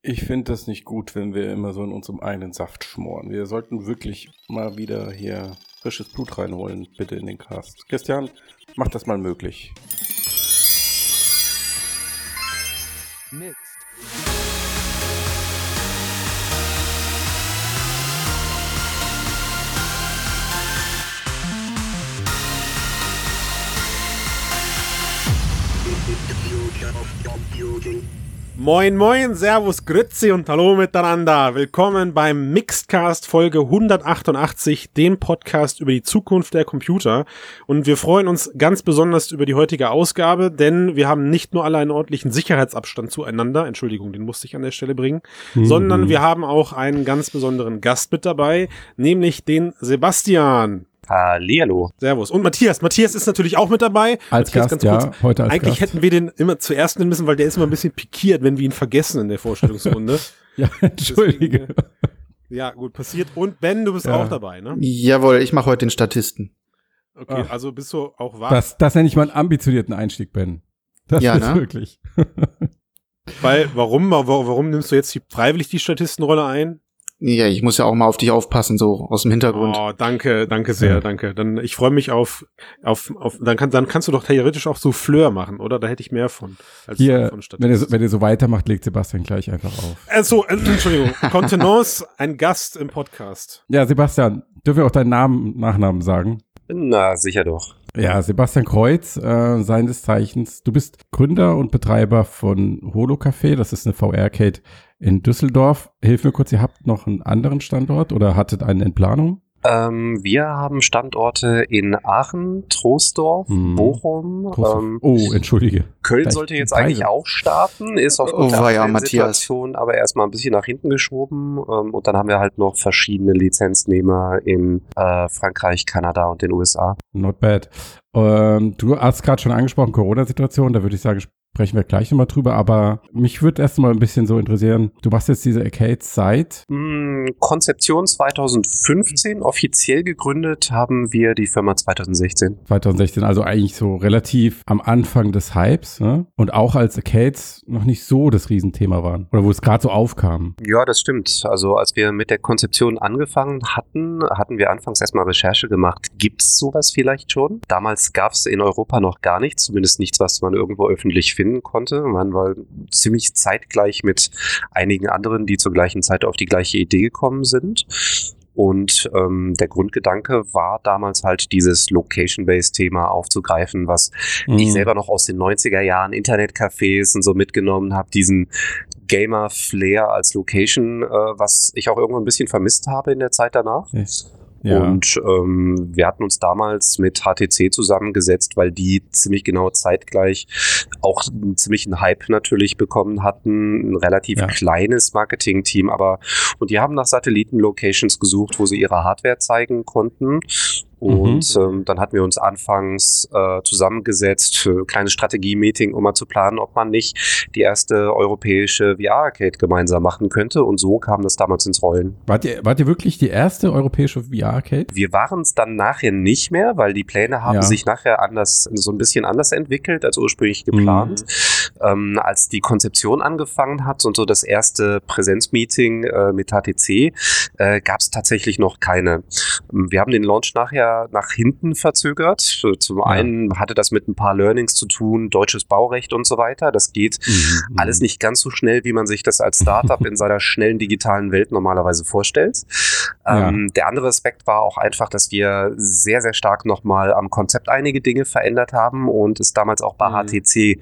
Ich finde das nicht gut, wenn wir immer so in unserem eigenen Saft schmoren. Wir sollten wirklich mal wieder hier frisches Blut reinholen, bitte in den Cast. Christian, mach das mal möglich. Mixed. Moin, moin, Servus, Grützi und Hallo miteinander. Willkommen beim Mixedcast Folge 188, dem Podcast über die Zukunft der Computer. Und wir freuen uns ganz besonders über die heutige Ausgabe, denn wir haben nicht nur alle einen ordentlichen Sicherheitsabstand zueinander, Entschuldigung, den musste ich an der Stelle bringen, mhm. sondern wir haben auch einen ganz besonderen Gast mit dabei, nämlich den Sebastian. Hallihallo. Servus. Und Matthias. Matthias ist natürlich auch mit dabei. Als Matthias, Gast, ja, heute als Eigentlich Gast. hätten wir den immer zuerst nehmen müssen, weil der ist immer ein bisschen pikiert, wenn wir ihn vergessen in der Vorstellungsrunde. ja, entschuldige. Deswegen, ja, gut, passiert. Und Ben, du bist ja. auch dabei, ne? Jawohl, ich mache heute den Statisten. Okay, Ach. also bist du auch wahr? Das, das nenne ich mal einen ambitionierten Einstieg, Ben. Das ja, ist ne? wirklich. weil, warum, warum nimmst du jetzt die, freiwillig die Statistenrolle ein? Ja, ich muss ja auch mal auf dich aufpassen, so aus dem Hintergrund. Oh, danke, danke sehr, ja. danke. Dann ich freue mich auf, auf, auf dann, kann, dann kannst du doch theoretisch auch so Fleur machen, oder? Da hätte ich mehr von. Als Hier, von wenn, ihr, wenn ihr so weitermacht, legt Sebastian gleich einfach auf. Also, äh, Entschuldigung, Contenance, ein Gast im Podcast. Ja, Sebastian, dürfen wir auch deinen Namen, Nachnamen sagen? Na, sicher doch. Ja, Sebastian Kreuz, äh, seines Zeichens. Du bist Gründer und Betreiber von Holo Café. Das ist eine VR-Arcade in Düsseldorf. Hilf mir kurz, ihr habt noch einen anderen Standort oder hattet einen in Planung? Ähm, wir haben Standorte in Aachen, Troisdorf, hm. Bochum. Ähm, oh, entschuldige. Köln Vielleicht sollte jetzt eigentlich auch starten, ist aufgrund oh, der ja, Situation aber erstmal ein bisschen nach hinten geschoben. Ähm, und dann haben wir halt noch verschiedene Lizenznehmer in äh, Frankreich, Kanada und den USA. Not bad. Ähm, du hast gerade schon angesprochen, Corona-Situation, da würde ich sagen, sprechen wir gleich nochmal drüber, aber mich würde erstmal ein bisschen so interessieren, du machst jetzt diese Arcades seit? Mm, Konzeption 2015, offiziell gegründet haben wir die Firma 2016. 2016, also eigentlich so relativ am Anfang des Hypes ne? und auch als Arcades noch nicht so das Riesenthema waren oder wo es gerade so aufkam. Ja, das stimmt. Also als wir mit der Konzeption angefangen hatten, hatten wir anfangs erstmal Recherche gemacht. Gibt es sowas vielleicht schon? Damals gab es in Europa noch gar nichts, zumindest nichts, was man irgendwo öffentlich findet gewinnen konnte. Man war ziemlich zeitgleich mit einigen anderen, die zur gleichen Zeit auf die gleiche Idee gekommen sind. Und ähm, der Grundgedanke war damals halt dieses Location-Based-Thema aufzugreifen, was mhm. ich selber noch aus den 90er Jahren Internetcafés und so mitgenommen habe, diesen Gamer-Flair als Location, äh, was ich auch irgendwann ein bisschen vermisst habe in der Zeit danach. Yes. Ja. Und ähm, wir hatten uns damals mit HTC zusammengesetzt, weil die ziemlich genau zeitgleich auch einen ziemlichen Hype natürlich bekommen hatten. Ein relativ ja. kleines Marketing-Team, aber und die haben nach Satelliten-Locations gesucht, wo sie ihre Hardware zeigen konnten. Und mhm. ähm, dann hatten wir uns anfangs äh, zusammengesetzt für ein kleines Strategie-Meeting, um mal zu planen, ob man nicht die erste europäische VR-Arcade gemeinsam machen könnte. Und so kam das damals ins Rollen. Wart ihr, wart ihr wirklich die erste europäische VR-Arcade? Wir waren es dann nachher nicht mehr, weil die Pläne haben ja. sich nachher anders, so ein bisschen anders entwickelt als ursprünglich geplant. Mhm. Ähm, als die Konzeption angefangen hat und so das erste Präsenzmeeting äh, mit HTC, äh, gab es tatsächlich noch keine. Wir haben den Launch nachher nach hinten verzögert. Zum einen hatte das mit ein paar Learnings zu tun, deutsches Baurecht und so weiter. Das geht mhm. mhm. alles nicht ganz so schnell, wie man sich das als Startup in seiner schnellen digitalen Welt normalerweise vorstellt. Ja. Ähm, der andere Aspekt war auch einfach, dass wir sehr, sehr stark nochmal am Konzept einige Dinge verändert haben und es damals auch bei mhm. HTC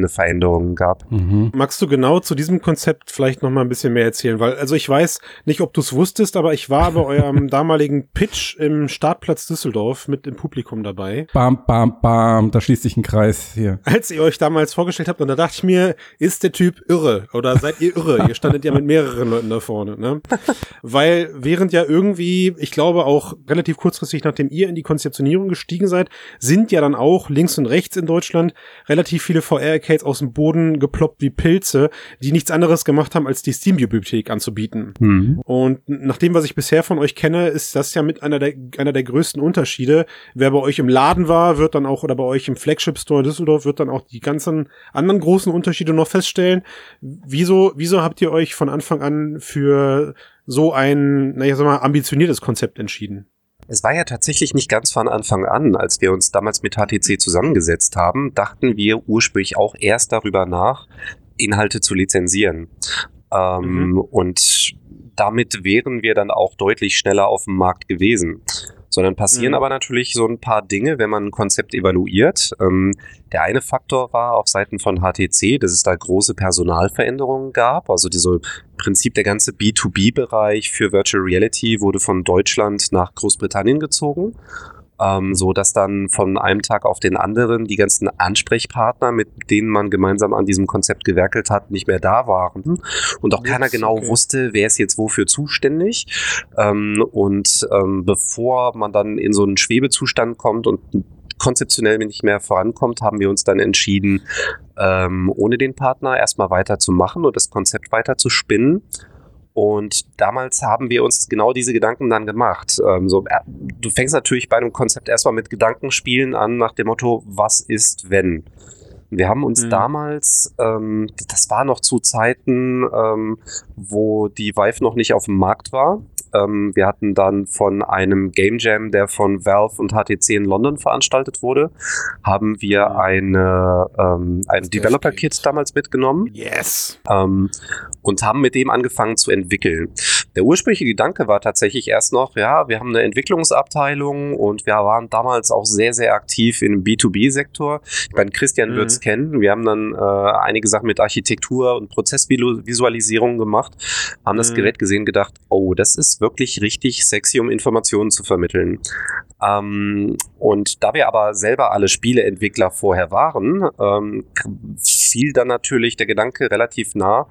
gravierende Veränderungen gab. Mhm. Magst du genau zu diesem Konzept vielleicht nochmal ein bisschen mehr erzählen? Weil, also ich weiß nicht, ob du es wusstest, aber ich war bei eurem damaligen Pitch im Start Startplatz Düsseldorf mit im Publikum dabei. Bam, bam, bam, da schließt sich ein Kreis hier. Als ihr euch damals vorgestellt habt, und da dachte ich mir, ist der Typ irre oder seid ihr irre? ihr standet ja mit mehreren Leuten da vorne, ne? Weil während ja irgendwie, ich glaube auch relativ kurzfristig, nachdem ihr in die Konzeptionierung gestiegen seid, sind ja dann auch links und rechts in Deutschland relativ viele VR-Arcades aus dem Boden geploppt wie Pilze, die nichts anderes gemacht haben, als die Steam-Bibliothek anzubieten. Mhm. Und nach dem, was ich bisher von euch kenne, ist das ja mit einer der, einer der größten Unterschiede. Wer bei euch im Laden war, wird dann auch, oder bei euch im Flagship Store in Düsseldorf, wird dann auch die ganzen anderen großen Unterschiede noch feststellen. Wieso, wieso habt ihr euch von Anfang an für so ein, naja, sag mal, ambitioniertes Konzept entschieden? Es war ja tatsächlich nicht ganz von Anfang an, als wir uns damals mit HTC zusammengesetzt haben, dachten wir ursprünglich auch erst darüber nach, Inhalte zu lizenzieren. Ähm, Mhm. Und damit wären wir dann auch deutlich schneller auf dem Markt gewesen. Sondern passieren Mhm. aber natürlich so ein paar Dinge, wenn man ein Konzept evaluiert. Ähm, der eine Faktor war auf Seiten von HTC, dass es da große Personalveränderungen gab. Also diese im Prinzip der ganze B2B-Bereich für Virtual Reality wurde von Deutschland nach Großbritannien gezogen ähm, so dass dann von einem Tag auf den anderen die ganzen Ansprechpartner, mit denen man gemeinsam an diesem Konzept gewerkelt hat, nicht mehr da waren und auch keiner Jetzt, genau okay. wusste, wer ist jetzt wofür zuständig. Ähm, und ähm, bevor man dann in so einen Schwebezustand kommt und konzeptionell nicht mehr vorankommt, haben wir uns dann entschieden, ähm, ohne den Partner erstmal weiterzumachen und das Konzept weiter zu spinnen. Und damals haben wir uns genau diese Gedanken dann gemacht. Ähm, so, äh, du fängst natürlich bei einem Konzept erstmal mit Gedankenspielen an, nach dem Motto, was ist, wenn? Wir haben uns Mhm. damals, ähm, das war noch zu Zeiten, ähm, wo die Vive noch nicht auf dem Markt war. Ähm, wir hatten dann von einem Game Jam, der von Valve und HTC in London veranstaltet wurde, haben wir Mhm. eine, ähm, ein Dev Developer-Kit Kit. damals mitgenommen Yes. ähm, und haben mit dem angefangen zu entwickeln. Der ursprüngliche Gedanke war tatsächlich erst noch, ja, wir haben eine Entwicklungsabteilung und wir waren damals auch sehr, sehr aktiv im B2B-Sektor. Ich meine, Christian Mhm. wird es kennen. Wir haben dann äh, einige Sachen mit Architektur und Prozessvisualisierung gemacht, haben das Mhm. Gerät gesehen, gedacht, oh, das ist wirklich richtig sexy, um Informationen zu vermitteln. Ähm, und da wir aber selber alle Spieleentwickler vorher waren, ähm, fiel dann natürlich der Gedanke relativ nah,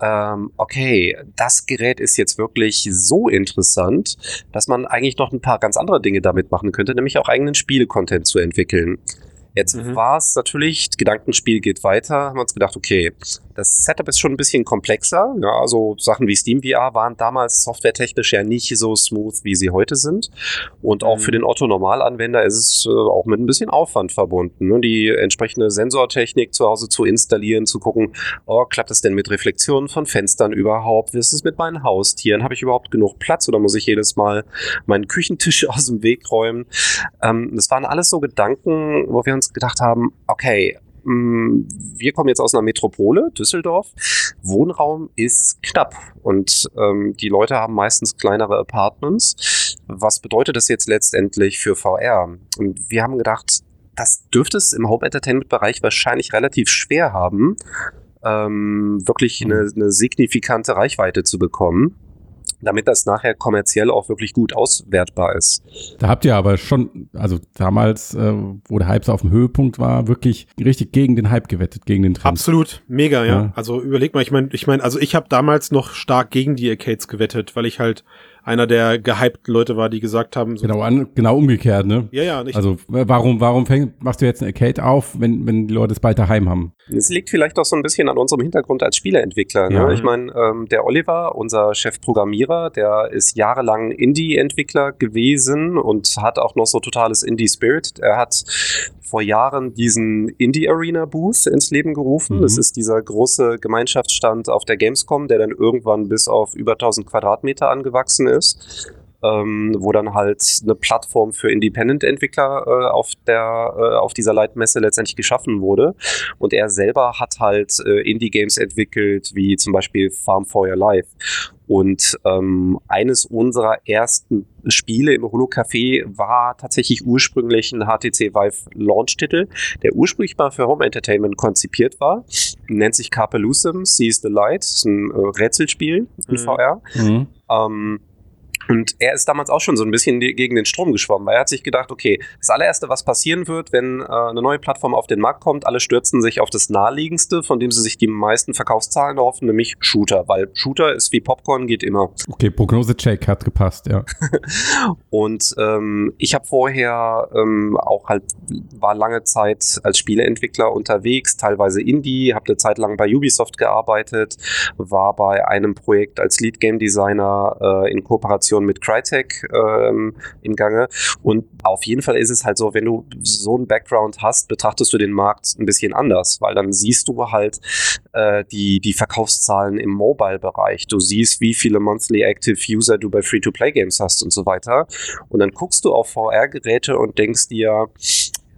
ähm, okay, das Gerät ist jetzt wirklich so interessant, dass man eigentlich noch ein paar ganz andere Dinge damit machen könnte, nämlich auch eigenen Spiele-Content zu entwickeln. Jetzt Mhm. war es natürlich, Gedankenspiel geht weiter, haben wir uns gedacht, okay, das Setup ist schon ein bisschen komplexer. Ja, also Sachen wie Steam VR waren damals softwaretechnisch ja nicht so smooth, wie sie heute sind. Und auch Mhm. für den Otto-Normalanwender ist es äh, auch mit ein bisschen Aufwand verbunden, ne? die entsprechende Sensortechnik zu Hause zu installieren, zu gucken, oh, klappt das denn mit Reflexionen von Fenstern überhaupt? Wie ist es mit meinen Haustieren? Habe ich überhaupt genug Platz oder muss ich jedes Mal meinen Küchentisch aus dem Weg räumen? Ähm, das waren alles so Gedanken, wo wir uns gedacht haben, okay, wir kommen jetzt aus einer Metropole, Düsseldorf. Wohnraum ist knapp und ähm, die Leute haben meistens kleinere Apartments. Was bedeutet das jetzt letztendlich für VR? Und wir haben gedacht, das dürfte es im Home-Entertainment-Bereich wahrscheinlich relativ schwer haben, ähm, wirklich eine, eine signifikante Reichweite zu bekommen, damit das nachher kommerziell auch wirklich gut auswertbar ist. Da habt ihr aber schon, also damals, äh, wo der Hype so auf dem Höhepunkt war, wirklich richtig gegen den Hype gewettet, gegen den Trend. Absolut, mega, ja. Ja. Also überleg mal, ich meine, ich meine, also ich habe damals noch stark gegen die Arcades gewettet, weil ich halt einer der gehypten Leute war, die gesagt haben, so, Genau, an, genau umgekehrt, ne? ja, ja, nicht. Also warum, warum fäng, machst du jetzt ein Arcade auf, wenn, wenn die Leute es bald daheim haben? Es liegt vielleicht auch so ein bisschen an unserem Hintergrund als Spieleentwickler. Ne? Ja. Ich meine, ähm, der Oliver, unser Chefprogrammierer, der ist jahrelang Indie-Entwickler gewesen und hat auch noch so totales Indie-Spirit. Er hat vor Jahren diesen Indie-Arena-Booth ins Leben gerufen. Mhm. Das ist dieser große Gemeinschaftsstand auf der Gamescom, der dann irgendwann bis auf über 1000 Quadratmeter angewachsen ist ähm, wo dann halt eine Plattform für Independent-Entwickler äh, auf der äh, auf dieser Leitmesse letztendlich geschaffen wurde. Und er selber hat halt äh, Indie-Games entwickelt, wie zum Beispiel Farm for Your Life. Und ähm, eines unserer ersten Spiele im Holo Café war tatsächlich ursprünglich ein HTC Vive Launch-Titel, der ursprünglich mal für Home Entertainment konzipiert war. Nennt sich Carpelusum, Sees the Light, ist ein äh, Rätselspiel in Mhm. VR. Mhm. Ähm, Und er ist damals auch schon so ein bisschen gegen den Strom geschwommen, weil er hat sich gedacht, okay, das allererste, was passieren wird, wenn äh, eine neue Plattform auf den Markt kommt, alle stürzen sich auf das naheliegendste, von dem sie sich die meisten Verkaufszahlen erhoffen, nämlich Shooter, weil Shooter ist wie Popcorn, geht immer. Okay, Prognose-Check hat gepasst, ja. und ähm, ich habe vorher ähm, auch halt, war lange Zeit als Spieleentwickler unterwegs, teilweise Indie, habe eine Zeit lang bei Ubisoft gearbeitet, war bei einem Projekt als Lead Game Designer äh, in Kooperation mit Crytek ähm, im Gange. Und auf jeden Fall ist es halt so, wenn du so einen Background hast, betrachtest du den Markt ein bisschen anders, weil dann siehst du halt äh, die, die Verkaufszahlen im Mobile-Bereich. Du siehst, wie viele Monthly Active User du bei Free-to-Play-Games hast und so weiter. Und dann guckst du auf VR-Geräte und denkst dir,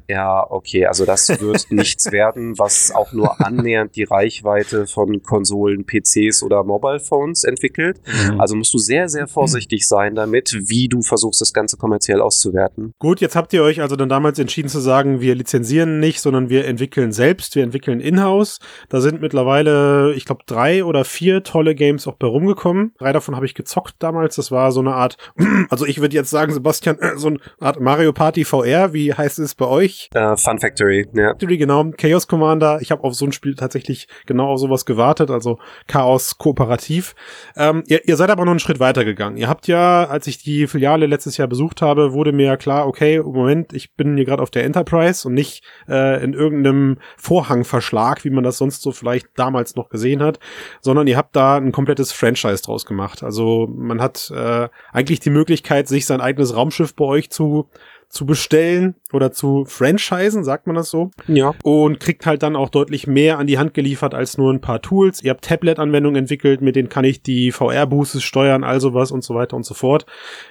ja, okay, also das wird nichts werden, was auch nur annähernd die Reichweite von Konsolen, PCs oder Mobile Phones entwickelt. Mhm. Also musst du sehr, sehr vorsichtig sein damit, wie du versuchst, das Ganze kommerziell auszuwerten. Gut, jetzt habt ihr euch also dann damals entschieden zu sagen, wir lizenzieren nicht, sondern wir entwickeln selbst, wir entwickeln in-house. Da sind mittlerweile, ich glaube, drei oder vier tolle Games auch bei rumgekommen. Drei davon habe ich gezockt damals. Das war so eine Art, also ich würde jetzt sagen, Sebastian, so eine Art Mario Party VR. Wie heißt es bei euch? Ich. Uh, Fun Factory, ja. Factory, genau. Chaos Commander. Ich habe auf so ein Spiel tatsächlich genau auf sowas gewartet, also Chaos kooperativ. Ähm, ihr, ihr seid aber noch einen Schritt weiter gegangen. Ihr habt ja, als ich die Filiale letztes Jahr besucht habe, wurde mir ja klar, okay, Moment, ich bin hier gerade auf der Enterprise und nicht äh, in irgendeinem Vorhangverschlag, wie man das sonst so vielleicht damals noch gesehen hat, sondern ihr habt da ein komplettes Franchise draus gemacht. Also man hat äh, eigentlich die Möglichkeit, sich sein eigenes Raumschiff bei euch zu zu bestellen oder zu franchisen, sagt man das so. Ja. Und kriegt halt dann auch deutlich mehr an die Hand geliefert als nur ein paar Tools. Ihr habt Tablet-Anwendungen entwickelt, mit denen kann ich die VR-Boosters steuern, also was und so weiter und so fort.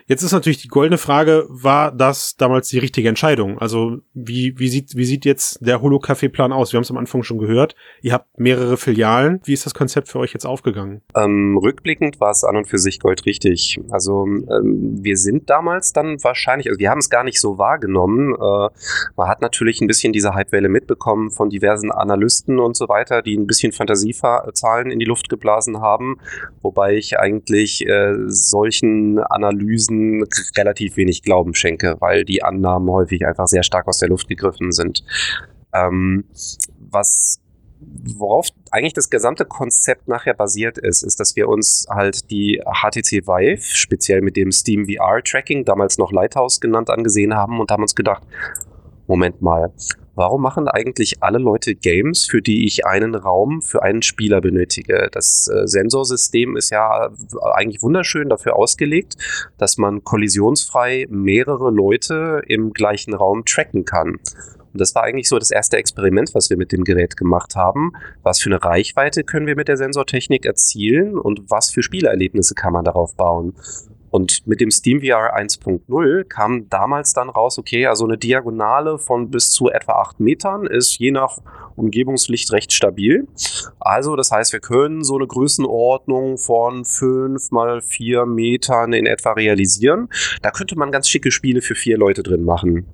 Jetzt ist natürlich die goldene Frage, war das damals die richtige Entscheidung? Also wie, wie sieht, wie sieht jetzt der Holo-Café-Plan aus? Wir haben es am Anfang schon gehört. Ihr habt mehrere Filialen. Wie ist das Konzept für euch jetzt aufgegangen? Ähm, rückblickend war es an und für sich goldrichtig. Also ähm, wir sind damals dann wahrscheinlich, also wir haben es gar nicht so wahrgenommen. Äh, man hat natürlich ein bisschen diese Hypewelle mitbekommen von diversen Analysten und so weiter, die ein bisschen Fantasiezahlen in die Luft geblasen haben, wobei ich eigentlich äh, solchen Analysen relativ wenig Glauben schenke, weil die Annahmen häufig einfach sehr stark aus der Luft gegriffen sind. Ähm, was worauf eigentlich das gesamte Konzept nachher basiert ist, ist, dass wir uns halt die HTC Vive, speziell mit dem Steam VR Tracking, damals noch Lighthouse genannt, angesehen haben und haben uns gedacht, Moment mal, warum machen eigentlich alle Leute Games, für die ich einen Raum für einen Spieler benötige? Das äh, Sensorsystem ist ja eigentlich wunderschön dafür ausgelegt, dass man kollisionsfrei mehrere Leute im gleichen Raum tracken kann. Und das war eigentlich so das erste Experiment, was wir mit dem Gerät gemacht haben. Was für eine Reichweite können wir mit der Sensortechnik erzielen und was für Spielerlebnisse kann man darauf bauen? Und mit dem SteamVR 1.0 kam damals dann raus, okay, also eine Diagonale von bis zu etwa 8 Metern ist je nach Umgebungslicht recht stabil. Also das heißt, wir können so eine Größenordnung von 5 mal 4 Metern in etwa realisieren. Da könnte man ganz schicke Spiele für vier Leute drin machen.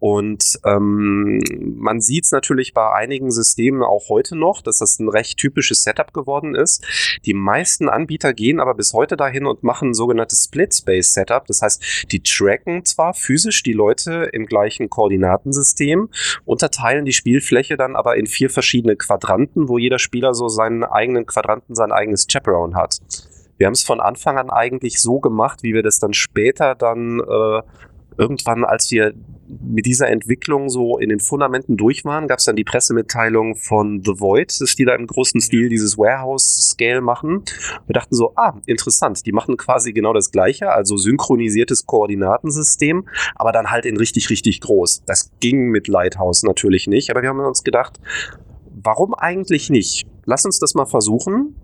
Und ähm, man sieht es natürlich bei einigen Systemen auch heute noch, dass das ein recht typisches Setup geworden ist. Die meisten Anbieter gehen aber bis heute dahin und machen ein sogenanntes Split-Space-Setup. Das heißt, die tracken zwar physisch die Leute im gleichen Koordinatensystem, unterteilen die Spielfläche dann aber in vier verschiedene Quadranten, wo jeder Spieler so seinen eigenen Quadranten, sein eigenes Chaperone hat. Wir haben es von Anfang an eigentlich so gemacht, wie wir das dann später dann äh, irgendwann, als wir mit dieser Entwicklung so in den Fundamenten durch waren, gab es dann die Pressemitteilung von The Void, dass die da im großen Stil dieses Warehouse-Scale machen. Wir dachten so, ah, interessant, die machen quasi genau das Gleiche, also synchronisiertes Koordinatensystem, aber dann halt in richtig, richtig groß. Das ging mit Lighthouse natürlich nicht, aber wir haben uns gedacht, warum eigentlich nicht? Lass uns das mal versuchen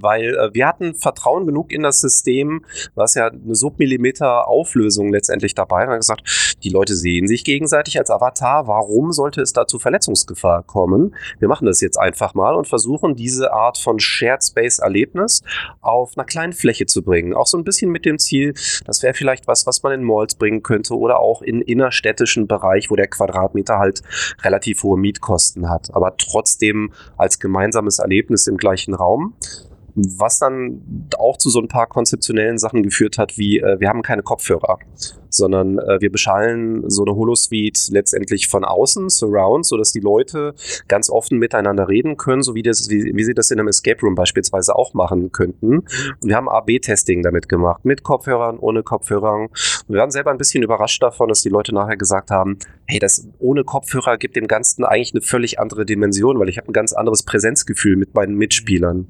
weil äh, wir hatten Vertrauen genug in das System, was ja eine Submillimeter Auflösung letztendlich dabei. Haben gesagt, die Leute sehen sich gegenseitig als Avatar. Warum sollte es da zu Verletzungsgefahr kommen? Wir machen das jetzt einfach mal und versuchen diese Art von Shared Space Erlebnis auf einer kleinen Fläche zu bringen. Auch so ein bisschen mit dem Ziel, das wäre vielleicht was, was man in Malls bringen könnte oder auch in innerstädtischen Bereich, wo der Quadratmeter halt relativ hohe Mietkosten hat, aber trotzdem als gemeinsames Erlebnis im gleichen Raum. Was dann auch zu so ein paar konzeptionellen Sachen geführt hat, wie äh, wir haben keine Kopfhörer, sondern äh, wir beschallen so eine Holosuite letztendlich von außen, Surround, sodass die Leute ganz offen miteinander reden können, so wie, das, wie, wie sie das in einem Escape Room beispielsweise auch machen könnten. Und wir haben AB-Testing damit gemacht, mit Kopfhörern, ohne Kopfhörern. Und wir waren selber ein bisschen überrascht davon, dass die Leute nachher gesagt haben, hey, das ohne Kopfhörer gibt dem Ganzen eigentlich eine völlig andere Dimension, weil ich habe ein ganz anderes Präsenzgefühl mit meinen Mitspielern.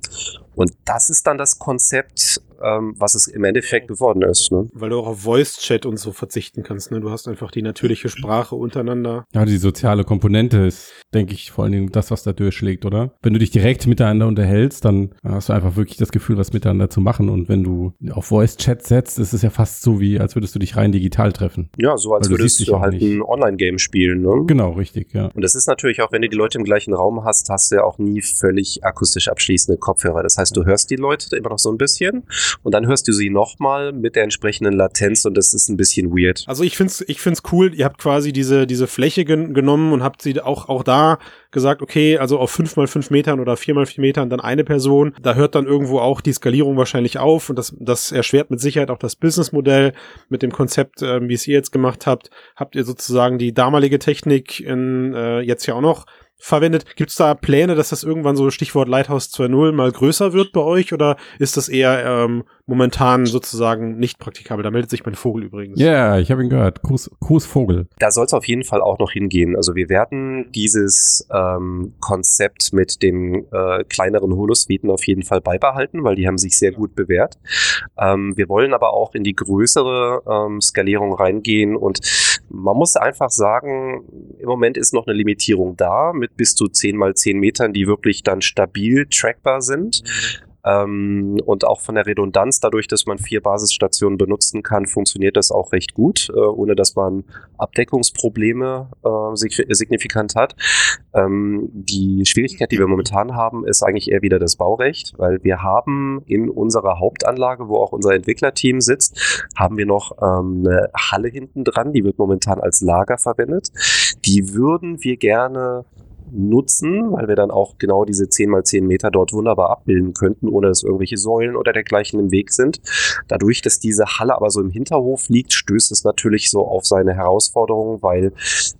Und das ist dann das Konzept, ähm, was es im Endeffekt geworden ist. Ne? Weil du auch auf Voice-Chat und so verzichten kannst. Ne? Du hast einfach die natürliche Sprache untereinander. Ja, die soziale Komponente ist, denke ich, vor allen Dingen das, was da durchschlägt, oder? Wenn du dich direkt miteinander unterhältst, dann hast du einfach wirklich das Gefühl, was miteinander zu machen. Und wenn du auf Voice-Chat setzt, ist es ja fast so wie, als würdest du dich rein digital treffen. Ja, so als Weil du würdest du dich auch halt nicht. ein Online-Game spielen. Ne? Genau, richtig, ja. Und das ist natürlich auch, wenn du die Leute im gleichen Raum hast, hast du ja auch nie völlig akustisch abschließende Kopfhörer. Das heißt, du hörst die Leute immer noch so ein bisschen und dann hörst du sie nochmal mit der entsprechenden Latenz und das ist ein bisschen weird. Also ich find's, ich find's cool. Ihr habt quasi diese, diese Fläche gen genommen und habt sie auch, auch da gesagt, okay, also auf fünf mal fünf Metern oder vier mal vier Metern dann eine Person. Da hört dann irgendwo auch die Skalierung wahrscheinlich auf und das, das erschwert mit Sicherheit auch das Businessmodell mit dem Konzept, ähm, wie es ihr jetzt gemacht habt. Habt ihr sozusagen die damalige Technik in, äh, jetzt ja auch noch verwendet. Gibt es da Pläne, dass das irgendwann so Stichwort Lighthouse 2.0 mal größer wird bei euch oder ist das eher ähm, momentan sozusagen nicht praktikabel? Da meldet sich mein Vogel übrigens. Ja, ich habe ihn gehört. Gruß, Gruß Vogel. Da soll es auf jeden Fall auch noch hingehen. Also wir werden dieses ähm, Konzept mit den äh, kleineren Holosuiten auf jeden Fall beibehalten, weil die haben sich sehr gut bewährt. Ähm, wir wollen aber auch in die größere ähm, Skalierung reingehen und man muss einfach sagen, im Moment ist noch eine Limitierung da mit bis zu 10 mal 10 Metern, die wirklich dann stabil trackbar sind. Ähm, und auch von der Redundanz, dadurch, dass man vier Basisstationen benutzen kann, funktioniert das auch recht gut, äh, ohne dass man Abdeckungsprobleme äh, sig signifikant hat. Ähm, die Schwierigkeit, die wir momentan haben, ist eigentlich eher wieder das Baurecht, weil wir haben in unserer Hauptanlage, wo auch unser Entwicklerteam sitzt, haben wir noch ähm, eine Halle hinten dran, die wird momentan als Lager verwendet. Die würden wir gerne nutzen, weil wir dann auch genau diese 10 mal 10 Meter dort wunderbar abbilden könnten, ohne dass irgendwelche Säulen oder dergleichen im Weg sind. Dadurch, dass diese Halle aber so im Hinterhof liegt, stößt es natürlich so auf seine Herausforderungen, weil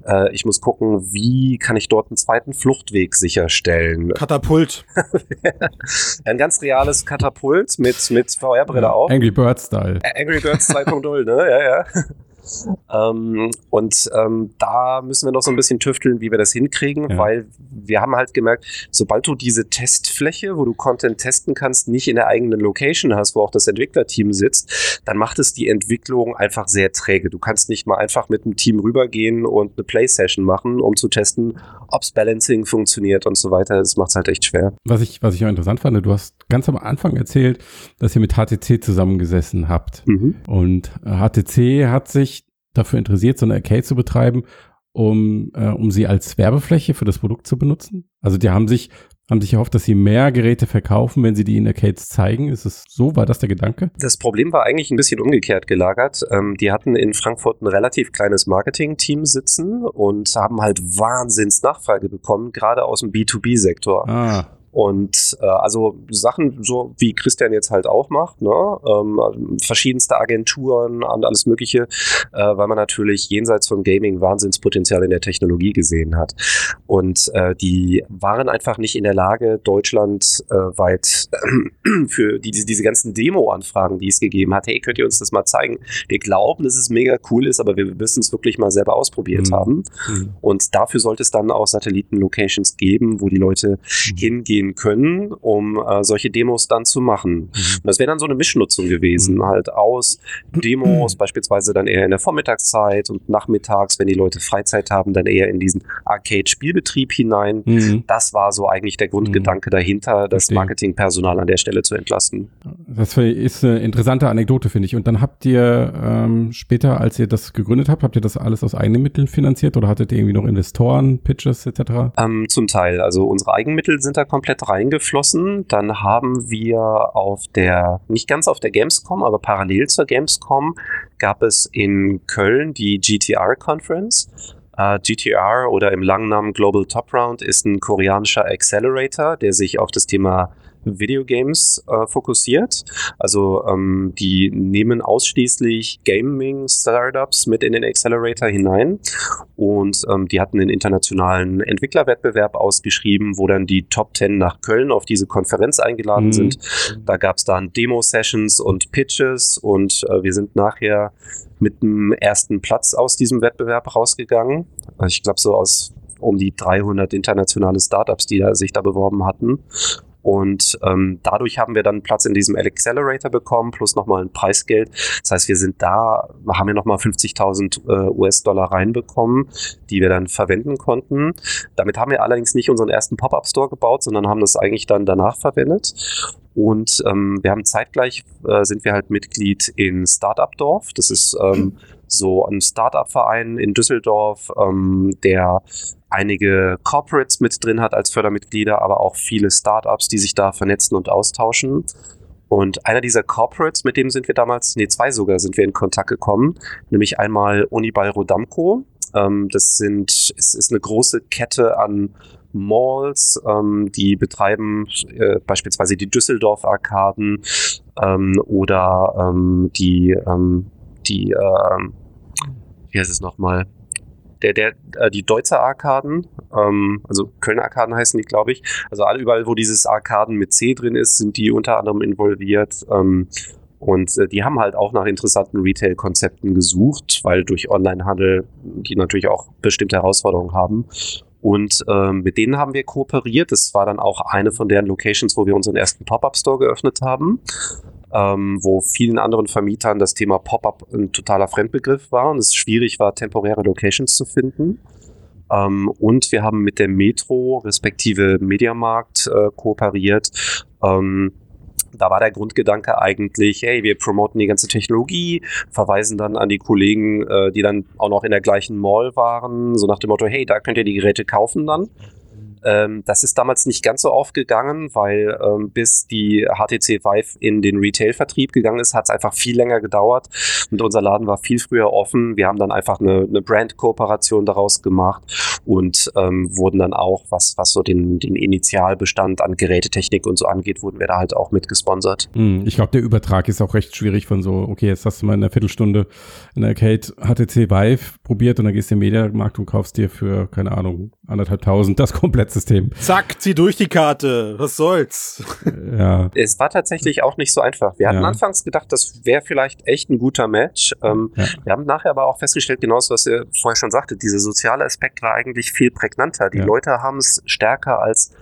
äh, ich muss gucken, wie kann ich dort einen zweiten Fluchtweg sicherstellen. Katapult. Ein ganz reales Katapult mit, mit VR-Brille auch. Angry Bird Style. Angry Birds 2.0, ne? Ja, ja. Ähm, und ähm, da müssen wir noch so ein bisschen tüfteln, wie wir das hinkriegen, Ja. weil wir haben halt gemerkt, sobald du diese Testfläche, wo du Content testen kannst, nicht in der eigenen Location hast, wo auch das Entwicklerteam sitzt, dann macht es die Entwicklung einfach sehr träge. Du kannst nicht mal einfach mit dem Team rübergehen und eine Play-Session machen, um zu testen, ob's Balancing funktioniert und so weiter. Das macht es halt echt schwer. Was ich, was ich auch interessant fand, du hast ganz am Anfang erzählt, dass ihr mit HTC zusammengesessen habt. Und äh, HTC hat sich dafür interessiert, so eine Arcade zu betreiben, um, äh, um sie als Werbefläche für das Produkt zu benutzen. Also die haben sich, haben sich erhofft, dass sie mehr Geräte verkaufen, wenn sie die in Arcades zeigen. Ist es so? War das der Gedanke? Das Problem war eigentlich ein bisschen umgekehrt gelagert. Ähm, die hatten in Frankfurt ein relativ kleines Marketing-Team sitzen und haben halt Wahnsinns Nachfrage bekommen, gerade aus dem B2B-Sektor. Ah, Und äh, also Sachen, so wie Christian jetzt halt auch macht, ne? ähm, verschiedenste Agenturen und alles Mögliche, äh, weil man natürlich jenseits von Gaming Wahnsinnspotenzial in der Technologie gesehen hat. Und äh, die waren einfach nicht in der Lage, Deutschland äh, weit für die, diese, ganzen Demo-Anfragen, die es gegeben hat, hey, könnt ihr uns das mal zeigen? Wir glauben, dass es mega cool ist, aber wir müssen es wirklich mal selber ausprobiert Mhm. haben. hm. Und dafür sollte es dann auch Satelliten-Locations geben, wo die Leute hingehen können, um äh, solche Demos dann zu machen. Und das wäre dann so eine Mischnutzung gewesen, Mhm. halt aus Demos, beispielsweise dann eher in der Vormittagszeit und nachmittags, wenn die Leute Freizeit haben, dann eher in diesen Arcade-Spielbetrieb hinein. Mhm. Das war so eigentlich der Grundgedanke dahinter, das. Marketingpersonal an der Stelle zu entlasten. Das ist eine interessante Anekdote, finde ich. Und dann habt ihr ähm, später, als ihr das gegründet habt, habt ihr das alles aus eigenen Mitteln finanziert oder hattet ihr irgendwie noch Investoren, Pitches etc.? Ähm, zum Teil. Also unsere Eigenmittel sind da komplett reingeflossen. Dann haben wir auf der, nicht ganz auf der Gamescom, aber parallel zur Gamescom gab es in Köln die GTR Conference. Äh, GTR oder im langen Namen Global Top Round ist ein koreanischer Accelerator, der sich auf das Thema Videogames äh, fokussiert. Also ähm, die nehmen ausschließlich Gaming-Startups mit in den Accelerator hinein und ähm, die hatten einen internationalen Entwicklerwettbewerb ausgeschrieben, wo dann die Top 10 nach Köln auf diese Konferenz eingeladen mhm. sind. Da gab es dann Demo-Sessions und Pitches und äh, wir sind nachher mit dem ersten Platz aus diesem Wettbewerb rausgegangen. Ich glaube so aus um die 300 internationale Startups, die da, sich da beworben hatten. Und ähm, dadurch haben wir dann Platz in diesem Accelerator bekommen, plus nochmal ein Preisgeld. Das heißt, wir sind da, haben wir nochmal 50.000 äh, US-Dollar reinbekommen, die wir dann verwenden konnten. Damit haben wir allerdings nicht unseren ersten Pop-Up-Store gebaut, sondern haben das eigentlich dann danach verwendet. Und ähm, wir haben zeitgleich, äh, sind wir halt Mitglied in Startup Dorf. Das ist ähm, so ein Startup-Verein in Düsseldorf, ähm, der einige Corporates mit drin hat als Fördermitglieder, aber auch viele Startups, die sich da vernetzen und austauschen. Und einer dieser Corporates, mit dem sind wir damals, nee, zwei sogar, sind wir in Kontakt gekommen, nämlich einmal Unibal Rodamco. Ähm, das sind, es ist eine große Kette an Malls, ähm, die betreiben äh, beispielsweise die Düsseldorf-Arkaden ähm, oder ähm, die, ähm, die, äh, wie heißt es nochmal? Der, der, äh, die Deutzer Arkaden, ähm, also Kölner Arkaden heißen die, glaube ich. Also alle überall, wo dieses Arkaden mit C drin ist, sind die unter anderem involviert. Ähm, und äh, die haben halt auch nach interessanten Retail-Konzepten gesucht, weil durch Onlinehandel die natürlich auch bestimmte Herausforderungen haben. Und ähm, mit denen haben wir kooperiert. Das war dann auch eine von deren Locations, wo wir unseren ersten Pop-Up-Store geöffnet haben ähm, wo vielen anderen Vermietern das Thema Pop-up ein totaler Fremdbegriff war und es schwierig war, temporäre Locations zu finden. Ähm, und wir haben mit der Metro respektive Mediamarkt äh, kooperiert. Ähm, da war der Grundgedanke eigentlich, hey, wir promoten die ganze Technologie, verweisen dann an die Kollegen, äh, die dann auch noch in der gleichen Mall waren, so nach dem Motto, hey, da könnt ihr die Geräte kaufen dann. Ähm, das ist damals nicht ganz so aufgegangen, weil ähm, bis die HTC Vive in den Retail-Vertrieb gegangen ist, hat es einfach viel länger gedauert und unser Laden war viel früher offen. Wir haben dann einfach eine, eine Brand-Kooperation daraus gemacht und ähm, wurden dann auch, was, was so den, den Initialbestand an Gerätetechnik und so angeht, wurden wir da halt auch mit gesponsert. Hm, ich glaube, der Übertrag ist auch recht schwierig von so, okay, jetzt hast du mal in einer Viertelstunde in der Arcade HTC Vive probiert und dann gehst du im Mediamarkt und kaufst dir für, keine Ahnung, anderthalbtausend das komplett System. Zack, zieh durch die Karte. Was soll's? ja. Es war tatsächlich auch nicht so einfach. Wir hatten ja. anfangs gedacht, das wäre vielleicht echt ein guter Match. Ähm, ja. Wir haben nachher aber auch festgestellt, genauso was ihr vorher schon sagte, dieser soziale Aspekt war eigentlich viel prägnanter. Die ja. Leute haben es stärker als,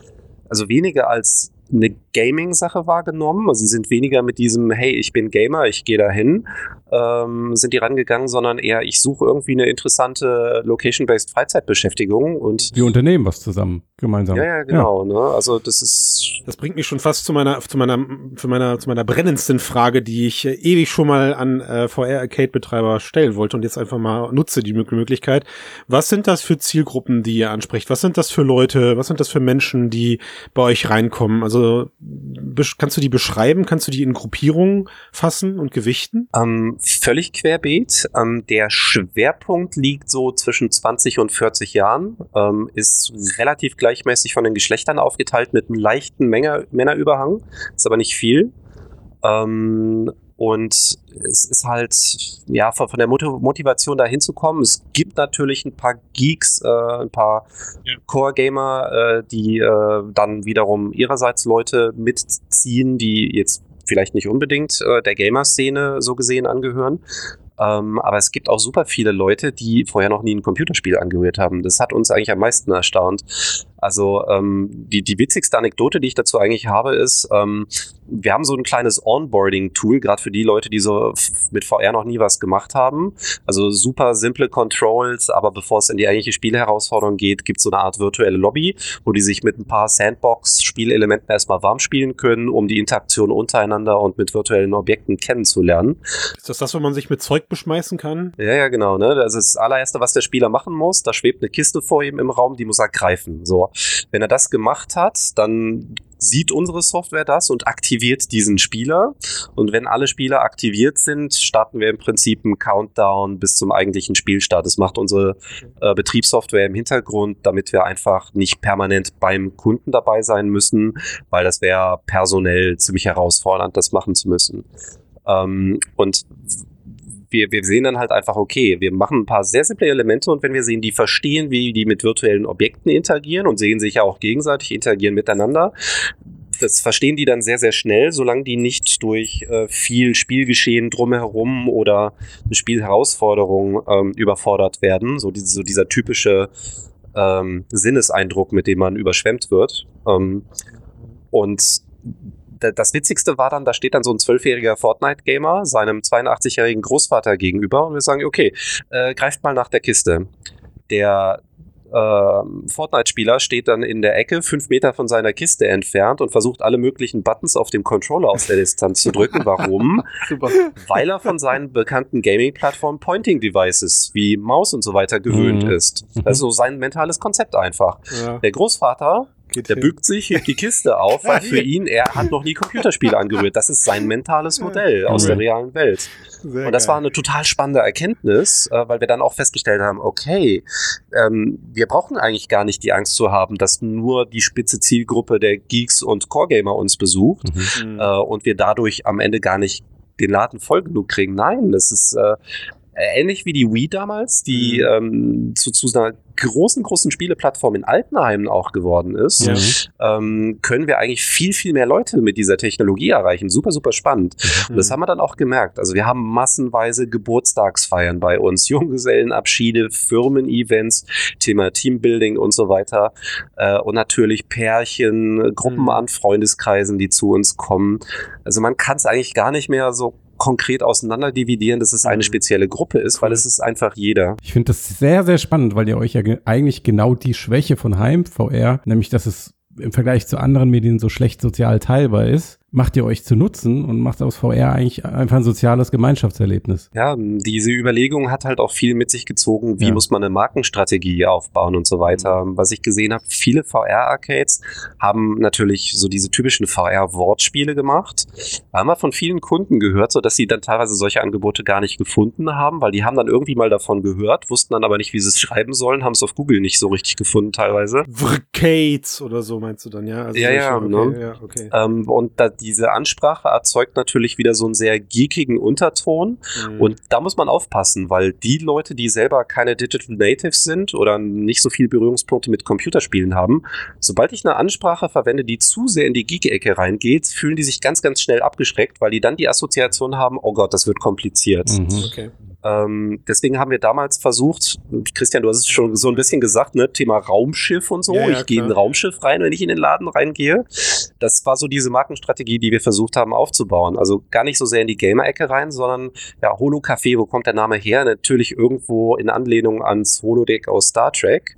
also weniger als eine Gaming-Sache wahrgenommen. Also sie sind weniger mit diesem, hey, ich bin Gamer, ich gehe dahin, ähm, sind die rangegangen, sondern eher, ich suche irgendwie eine interessante Location-based Freizeitbeschäftigung und wir unternehmen was zusammen, gemeinsam. Ja, ja, genau. Ja. Ne? Also das ist. Das bringt mich schon fast zu meiner, zu meiner, zu meiner, zu meiner brennendsten Frage, die ich äh, ewig schon mal an äh, VR-Arcade-Betreiber stellen wollte und jetzt einfach mal nutze die Möglichkeit. Was sind das für Zielgruppen, die ihr ansprecht? Was sind das für Leute? Was sind das für Menschen, die bei euch reinkommen? Also kannst du die beschreiben? Kannst du die in Gruppierungen fassen und gewichten? Ähm, völlig querbeet. Ähm, der Schwerpunkt liegt so zwischen 20 und 40 Jahren, ähm, ist relativ gleichmäßig von den Geschlechtern aufgeteilt mit einem leichten Menge, Männerüberhang, ist aber nicht viel. Ähm, und es ist halt, ja, von, von der Motivation da hinzukommen. Es gibt natürlich ein paar Geeks, äh, ein paar ja. Core-Gamer, äh, die äh, dann wiederum ihrerseits Leute mitziehen, die jetzt vielleicht nicht unbedingt äh, der Gamer-Szene so gesehen angehören. Ähm, aber es gibt auch super viele Leute, die vorher noch nie ein Computerspiel angerührt haben. Das hat uns eigentlich am meisten erstaunt. Also ähm, die, die witzigste Anekdote, die ich dazu eigentlich habe, ist, ähm, wir haben so ein kleines Onboarding-Tool, gerade für die Leute, die so mit VR noch nie was gemacht haben. Also super simple Controls, aber bevor es in die eigentliche Spielherausforderung geht, gibt es so eine Art virtuelle Lobby, wo die sich mit ein paar Sandbox-Spielelementen erstmal warm spielen können, um die Interaktion untereinander und mit virtuellen Objekten kennenzulernen. Ist das das, wo man sich mit Zeug beschmeißen kann? Ja, ja, genau. Ne? Das ist das allererste, was der Spieler machen muss. Da schwebt eine Kiste vor ihm im Raum, die muss er greifen. So. Wenn er das gemacht hat, dann sieht unsere Software das und aktiviert diesen Spieler. Und wenn alle Spieler aktiviert sind, starten wir im Prinzip einen Countdown bis zum eigentlichen Spielstart. Das macht unsere äh, Betriebssoftware im Hintergrund, damit wir einfach nicht permanent beim Kunden dabei sein müssen, weil das wäre personell ziemlich herausfordernd, das machen zu müssen. Ähm, und wir, wir sehen dann halt einfach, okay, wir machen ein paar sehr simple Elemente und wenn wir sehen, die verstehen, wie die mit virtuellen Objekten interagieren und sehen sich ja auch gegenseitig interagieren miteinander, das verstehen die dann sehr, sehr schnell, solange die nicht durch äh, viel Spielgeschehen drumherum oder eine Spielherausforderung ähm, überfordert werden. So, die, so dieser typische ähm, Sinneseindruck, mit dem man überschwemmt wird. Ähm, und das Witzigste war dann, da steht dann so ein zwölfjähriger Fortnite-Gamer seinem 82-jährigen Großvater gegenüber und wir sagen, okay, äh, greift mal nach der Kiste. Der äh, Fortnite-Spieler steht dann in der Ecke, fünf Meter von seiner Kiste entfernt und versucht alle möglichen Buttons auf dem Controller aus der Distanz zu drücken. Warum? Super. Weil er von seinen bekannten Gaming-Plattformen Pointing-Devices wie Maus und so weiter gewöhnt mhm. ist. Also sein mentales Konzept einfach. Ja. Der Großvater Geht der hin. bügt sich, hebt die Kiste auf, weil für ihn, er hat noch nie Computerspiele angerührt. Das ist sein mentales Modell aus der realen Welt. Sehr und das geil. war eine total spannende Erkenntnis, äh, weil wir dann auch festgestellt haben, okay, ähm, wir brauchen eigentlich gar nicht die Angst zu haben, dass nur die spitze Zielgruppe der Geeks und Core-Gamer uns besucht mhm. äh, und wir dadurch am Ende gar nicht den Laden voll genug kriegen. Nein, das ist äh, ähnlich wie die Wii damals, die mhm. ähm, zu, zu einer großen, großen Spieleplattform in Altenheim auch geworden ist, ja. ähm, können wir eigentlich viel, viel mehr Leute mit dieser Technologie erreichen. Super, super spannend. Mhm. Und das haben wir dann auch gemerkt. Also wir haben massenweise Geburtstagsfeiern bei uns, Junggesellenabschiede, Firmen-Events, Thema Teambuilding und so weiter. Äh, und natürlich Pärchen, Gruppen mhm. an Freundeskreisen, die zu uns kommen. Also man kann es eigentlich gar nicht mehr so konkret auseinander dividieren, dass es eine mhm. spezielle Gruppe ist, weil es ist einfach jeder. Ich finde das sehr, sehr spannend, weil ihr euch ja eigentlich genau die Schwäche von Heim VR, nämlich dass es im Vergleich zu anderen Medien so schlecht sozial teilbar ist, macht ihr euch zu nutzen und macht aus VR eigentlich einfach ein soziales Gemeinschaftserlebnis. Ja, diese Überlegung hat halt auch viel mit sich gezogen, wie ja. muss man eine Markenstrategie aufbauen und so weiter. Mhm. Was ich gesehen habe, viele VR-Arcades haben natürlich so diese typischen VR-Wortspiele gemacht. Haben wir von vielen Kunden gehört, so dass sie dann teilweise solche Angebote gar nicht gefunden haben, weil die haben dann irgendwie mal davon gehört, wussten dann aber nicht, wie sie es schreiben sollen, haben es auf Google nicht so richtig gefunden teilweise. Vrcades oder so meinst du dann, ja? Also ja, ja, okay, ne? ja, okay. Ähm, und da diese Ansprache erzeugt natürlich wieder so einen sehr geekigen Unterton. Mhm. Und da muss man aufpassen, weil die Leute, die selber keine Digital Natives sind oder nicht so viele Berührungspunkte mit Computerspielen haben, sobald ich eine Ansprache verwende, die zu sehr in die Geek-Ecke reingeht, fühlen die sich ganz, ganz schnell abgeschreckt, weil die dann die Assoziation haben, oh Gott, das wird kompliziert. Mhm. Okay. Ähm, deswegen haben wir damals versucht, Christian, du hast es schon so ein bisschen gesagt, ne, Thema Raumschiff und so. Ja, ja, ich gehe in ein Raumschiff rein, wenn ich in den Laden reingehe. Das war so diese Markenstrategie, die wir versucht haben aufzubauen. Also gar nicht so sehr in die Gamer-Ecke rein, sondern ja, Holo-Café, wo kommt der Name her? Natürlich irgendwo in Anlehnung ans Holodeck aus Star Trek.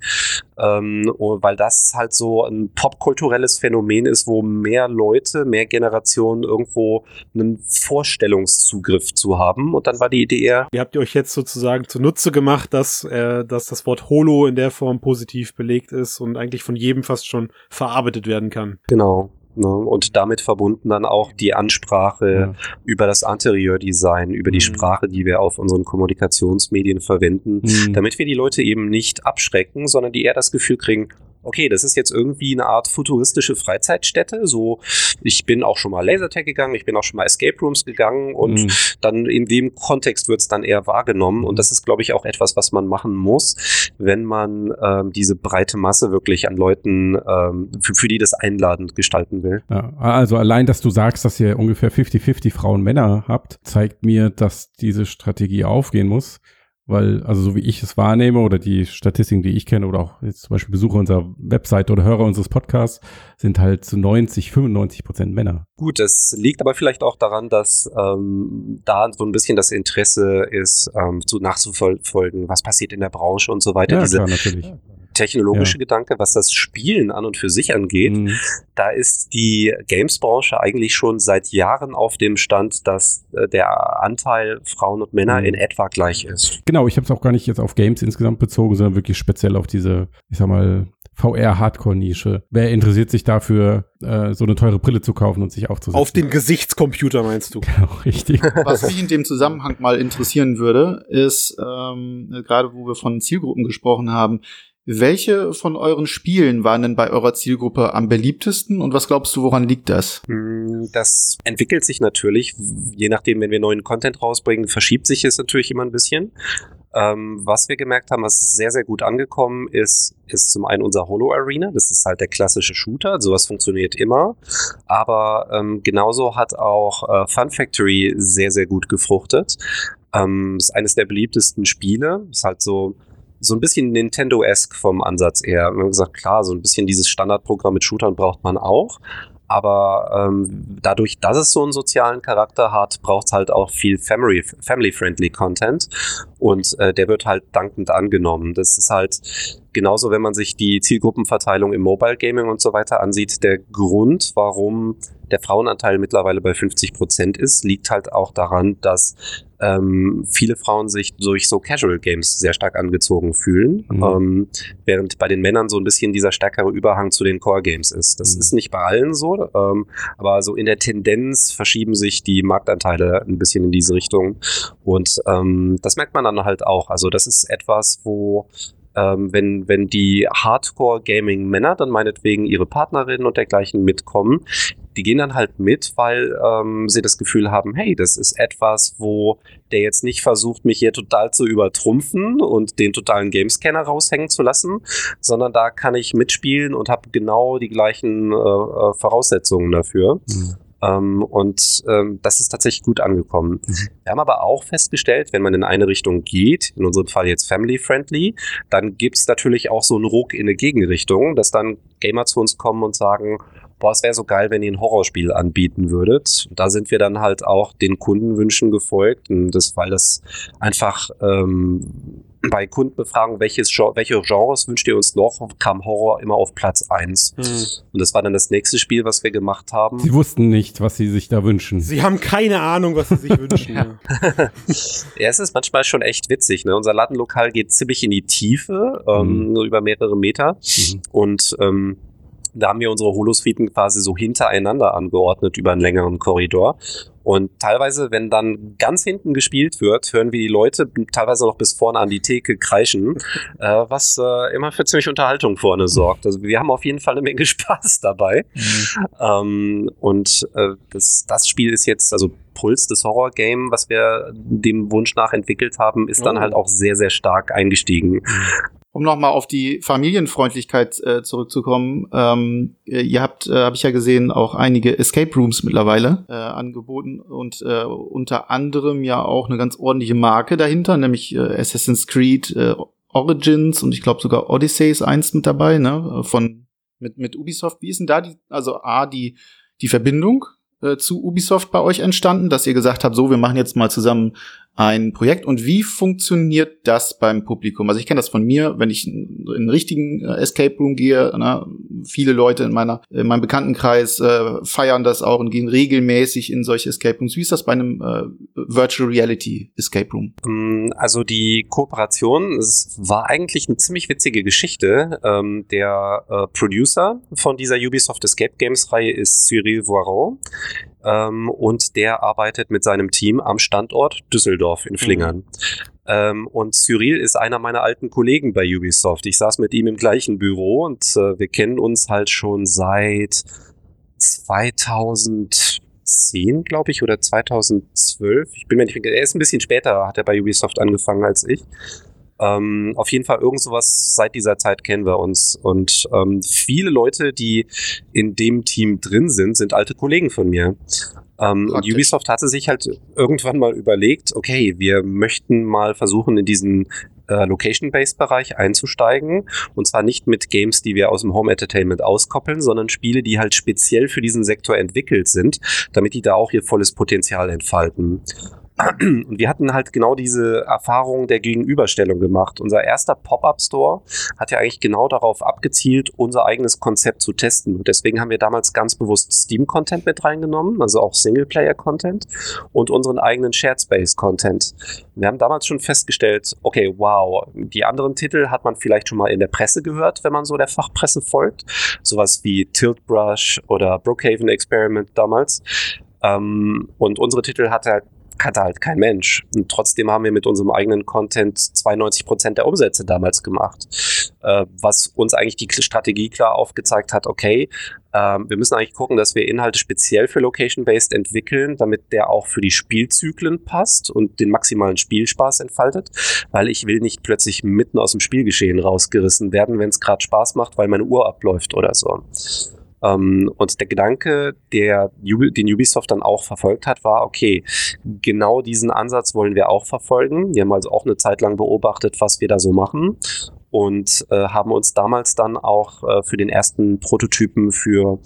Ähm, weil das halt so ein popkulturelles Phänomen ist, wo mehr Leute, mehr Generationen irgendwo einen Vorstellungszugriff zu haben. Und dann war die Idee eher. Ihr habt ihr euch jetzt sozusagen zunutze gemacht, dass, äh, dass das Wort Holo in der Form positiv belegt ist und eigentlich von jedem fast schon verarbeitet werden kann. Genau. Ne? Und damit verbunden dann auch die Ansprache ja. über das Anterior-Design, über die mhm. Sprache, die wir auf unseren Kommunikationsmedien verwenden, mhm. damit wir die Leute eben nicht abschrecken, sondern die eher das Gefühl kriegen, okay, das ist jetzt irgendwie eine Art futuristische Freizeitstätte. So, ich bin auch schon mal Lasertag gegangen, ich bin auch schon mal Escape Rooms gegangen und mhm. dann in dem Kontext wird es dann eher wahrgenommen. Und das ist, glaube ich, auch etwas, was man machen muss, wenn man ähm, diese breite Masse wirklich an Leuten, ähm, für, für die das einladend gestalten will. Ja, also allein, dass du sagst, dass ihr ungefähr 50-50 Frauen Männer habt, zeigt mir, dass diese Strategie aufgehen muss. Weil, also so wie ich es wahrnehme oder die Statistiken, die ich kenne oder auch jetzt zum Beispiel Besucher unserer Webseite oder Hörer unseres Podcasts, sind halt zu 90, 95 Prozent Männer. Gut, das liegt aber vielleicht auch daran, dass ähm, da so ein bisschen das Interesse ist, ähm, so nachzufolgen, was passiert in der Branche und so weiter. Ja, Diese, klar, natürlich technologische ja. Gedanke, was das Spielen an und für sich angeht. Mhm. Da ist die Games-Branche eigentlich schon seit Jahren auf dem Stand, dass äh, der Anteil Frauen und Männer mhm. in etwa gleich ist. Genau, ich habe es auch gar nicht jetzt auf Games insgesamt bezogen, sondern wirklich speziell auf diese, ich sag mal, VR-Hardcore-Nische. Wer interessiert sich dafür, äh, so eine teure Brille zu kaufen und sich aufzusetzen? Auf den Gesichtscomputer meinst du? Genau, richtig. Was mich in dem Zusammenhang mal interessieren würde, ist, ähm, gerade wo wir von Zielgruppen gesprochen haben, welche von euren Spielen waren denn bei eurer Zielgruppe am beliebtesten und was glaubst du, woran liegt das? Mm, das entwickelt sich natürlich, je nachdem, wenn wir neuen Content rausbringen, verschiebt sich es natürlich immer ein bisschen. Ähm, was wir gemerkt haben, was sehr, sehr gut angekommen ist, ist zum einen unser Holo Arena. Das ist halt der klassische Shooter. Sowas funktioniert immer. Aber ähm, genauso hat auch äh, Fun Factory sehr, sehr gut gefruchtet. Ähm, ist eines der beliebtesten Spiele. Ist halt so so ein bisschen Nintendo-esque vom Ansatz eher. Wir haben gesagt, klar, so ein bisschen dieses Standardprogramm mit Shootern braucht man auch. Aber ähm, dadurch, dass es so einen sozialen Charakter hat, braucht es halt auch viel Family-Friendly Content. Und äh, der wird halt dankend angenommen. Das ist halt genauso, wenn man sich die Zielgruppenverteilung im Mobile Gaming und so weiter ansieht. Der Grund, warum der Frauenanteil mittlerweile bei 50 Prozent ist, liegt halt auch daran, dass ähm, viele Frauen sich durch so Casual Games sehr stark angezogen fühlen, mhm. ähm, während bei den Männern so ein bisschen dieser stärkere Überhang zu den Core Games ist. Das mhm. ist nicht bei allen so, ähm, aber so in der Tendenz verschieben sich die Marktanteile ein bisschen in diese Richtung und ähm, das merkt man dann halt auch. Also das ist etwas, wo ähm, wenn, wenn die Hardcore-Gaming-Männer dann meinetwegen ihre Partnerinnen und dergleichen mitkommen, die gehen dann halt mit, weil ähm, sie das Gefühl haben, hey, das ist etwas, wo der jetzt nicht versucht, mich hier total zu übertrumpfen und den totalen Gamescanner raushängen zu lassen, sondern da kann ich mitspielen und habe genau die gleichen äh, äh Voraussetzungen dafür. Mhm. Ähm, und ähm, das ist tatsächlich gut angekommen. Mhm. Wir haben aber auch festgestellt, wenn man in eine Richtung geht, in unserem Fall jetzt family-friendly, dann gibt es natürlich auch so einen Ruck in eine Gegenrichtung, dass dann Gamer zu uns kommen und sagen, boah, es wäre so geil, wenn ihr ein Horrorspiel anbieten würdet. Da sind wir dann halt auch den Kundenwünschen gefolgt, und das, weil das einfach ähm, bei Kundenbefragung, welches, welche Genres wünscht ihr uns noch, kam Horror immer auf Platz 1. Hm. Und das war dann das nächste Spiel, was wir gemacht haben. Sie wussten nicht, was sie sich da wünschen. Sie haben keine Ahnung, was sie sich wünschen. ja. ja, es ist manchmal schon echt witzig. Ne? Unser Ladenlokal geht ziemlich in die Tiefe, ähm, mhm. über mehrere Meter. Mhm. Und ähm, da haben wir unsere Holospheten quasi so hintereinander angeordnet über einen längeren Korridor. Und teilweise, wenn dann ganz hinten gespielt wird, hören wir die Leute teilweise noch bis vorne an die Theke kreischen, äh, was äh, immer für ziemlich Unterhaltung vorne sorgt. Also wir haben auf jeden Fall eine Menge Spaß dabei. Mhm. Ähm, und äh, das, das Spiel ist jetzt, also Puls des Horror-Game, was wir dem Wunsch nach entwickelt haben, ist dann oh. halt auch sehr, sehr stark eingestiegen. Um nochmal auf die Familienfreundlichkeit äh, zurückzukommen, ähm, ihr habt, äh, habe ich ja gesehen, auch einige Escape Rooms mittlerweile äh, angeboten und äh, unter anderem ja auch eine ganz ordentliche Marke dahinter, nämlich äh, Assassin's Creed äh, Origins und ich glaube sogar Odyssey ist eins mit dabei, ne? Von mit mit Ubisoft. Wie ist denn da die, also a die die Verbindung äh, zu Ubisoft bei euch entstanden, dass ihr gesagt habt, so wir machen jetzt mal zusammen ein Projekt und wie funktioniert das beim Publikum? Also ich kenne das von mir, wenn ich in einen richtigen äh, Escape Room gehe, na, viele Leute in meiner in meinem Bekanntenkreis äh, feiern das auch und gehen regelmäßig in solche Escape Rooms. Wie ist das bei einem äh, Virtual Reality Escape Room? Mm, also die Kooperation, es war eigentlich eine ziemlich witzige Geschichte. Ähm, der äh, Producer von dieser Ubisoft Escape Games Reihe ist Cyril Voiron ähm, und der arbeitet mit seinem Team am Standort Düsseldorf in Flingern. Mhm. Ähm, und Cyril ist einer meiner alten Kollegen bei Ubisoft. Ich saß mit ihm im gleichen Büro und äh, wir kennen uns halt schon seit 2010, glaube ich, oder 2012. Ich bin mir nicht, er ist ein bisschen später, hat er bei Ubisoft angefangen als ich. Ähm, auf jeden Fall irgend sowas seit dieser Zeit kennen wir uns. Und ähm, viele Leute, die in dem Team drin sind, sind alte Kollegen von mir. Ähm, und Ubisoft hatte sich halt irgendwann mal überlegt, okay, wir möchten mal versuchen, in diesen äh, Location-Based-Bereich einzusteigen. Und zwar nicht mit Games, die wir aus dem Home Entertainment auskoppeln, sondern Spiele, die halt speziell für diesen Sektor entwickelt sind, damit die da auch ihr volles Potenzial entfalten. Und wir hatten halt genau diese Erfahrung der Gegenüberstellung gemacht. Unser erster Pop-up-Store hat ja eigentlich genau darauf abgezielt, unser eigenes Konzept zu testen. Und deswegen haben wir damals ganz bewusst Steam-Content mit reingenommen, also auch Singleplayer-Content und unseren eigenen Shared Space-Content. Wir haben damals schon festgestellt, okay, wow, die anderen Titel hat man vielleicht schon mal in der Presse gehört, wenn man so der Fachpresse folgt. Sowas wie Tilt Brush oder Brookhaven Experiment damals. Ähm, und unsere Titel hatte halt kannte halt kein Mensch. Und trotzdem haben wir mit unserem eigenen Content 92 Prozent der Umsätze damals gemacht. Äh, was uns eigentlich die Strategie klar aufgezeigt hat, okay, äh, wir müssen eigentlich gucken, dass wir Inhalte speziell für Location-Based entwickeln, damit der auch für die Spielzyklen passt und den maximalen Spielspaß entfaltet, weil ich will nicht plötzlich mitten aus dem Spielgeschehen rausgerissen werden, wenn es gerade Spaß macht, weil meine Uhr abläuft oder so. Ähm, und der Gedanke, der den Ubisoft dann auch verfolgt hat, war, okay, genau diesen Ansatz wollen wir auch verfolgen. Wir haben also auch eine Zeit lang beobachtet, was wir da so machen und äh, haben uns damals dann auch äh, für den ersten Prototypen für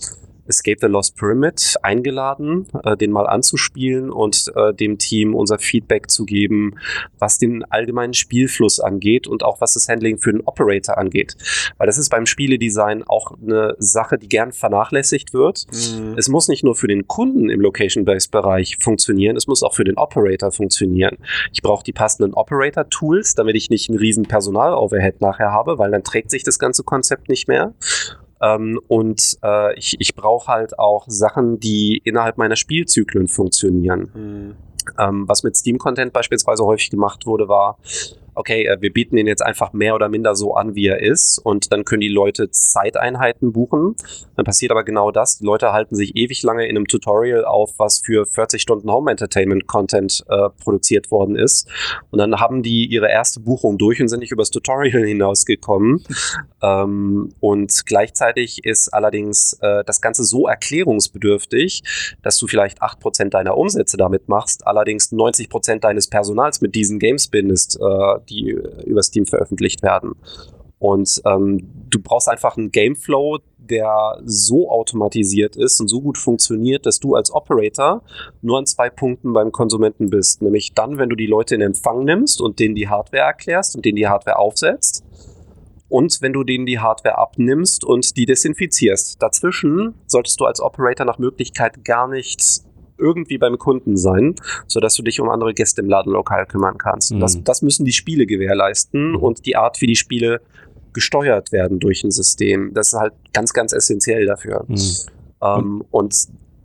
Escape the Lost Pyramid eingeladen, äh, den mal anzuspielen und äh, dem Team unser Feedback zu geben, was den allgemeinen Spielfluss angeht und auch was das Handling für den Operator angeht. Weil das ist beim Spieledesign auch eine Sache, die gern vernachlässigt wird. Mhm. Es muss nicht nur für den Kunden im Location-Based-Bereich funktionieren, es muss auch für den Operator funktionieren. Ich brauche die passenden Operator-Tools, damit ich nicht einen riesen Personal-Overhead nachher habe, weil dann trägt sich das ganze Konzept nicht mehr. Ähm, und äh, ich, ich brauche halt auch Sachen, die innerhalb meiner Spielzyklen funktionieren. Mhm. Ähm, was mit Steam-Content beispielsweise häufig gemacht wurde, war, okay, äh, wir bieten ihn jetzt einfach mehr oder minder so an, wie er ist und dann können die Leute Zeiteinheiten buchen. Dann passiert aber genau das. Die Leute halten sich ewig lange in einem Tutorial auf, was für 40 Stunden Home Entertainment Content äh, produziert worden ist. Und dann haben die ihre erste Buchung durch und sind nicht übers Tutorial hinausgekommen. ähm, und gleichzeitig ist allerdings äh, das Ganze so erklärungsbedürftig, dass du vielleicht 8% deiner Umsätze damit machst, allerdings 90% deines Personals mit diesen Games bindest, äh, die über Steam veröffentlicht werden. Und ähm, du brauchst einfach einen Gameflow, der so automatisiert ist und so gut funktioniert, dass du als Operator nur an zwei Punkten beim Konsumenten bist. Nämlich dann, wenn du die Leute in Empfang nimmst und denen die Hardware erklärst und denen die Hardware aufsetzt. Und wenn du denen die Hardware abnimmst und die desinfizierst. Dazwischen solltest du als Operator nach Möglichkeit gar nicht irgendwie beim Kunden sein, sodass du dich um andere Gäste im Ladenlokal kümmern kannst. Mhm. Das, das müssen die Spiele gewährleisten mhm. und die Art, wie die Spiele gesteuert werden durch ein System, das ist halt ganz, ganz essentiell dafür. Mhm. Ähm, und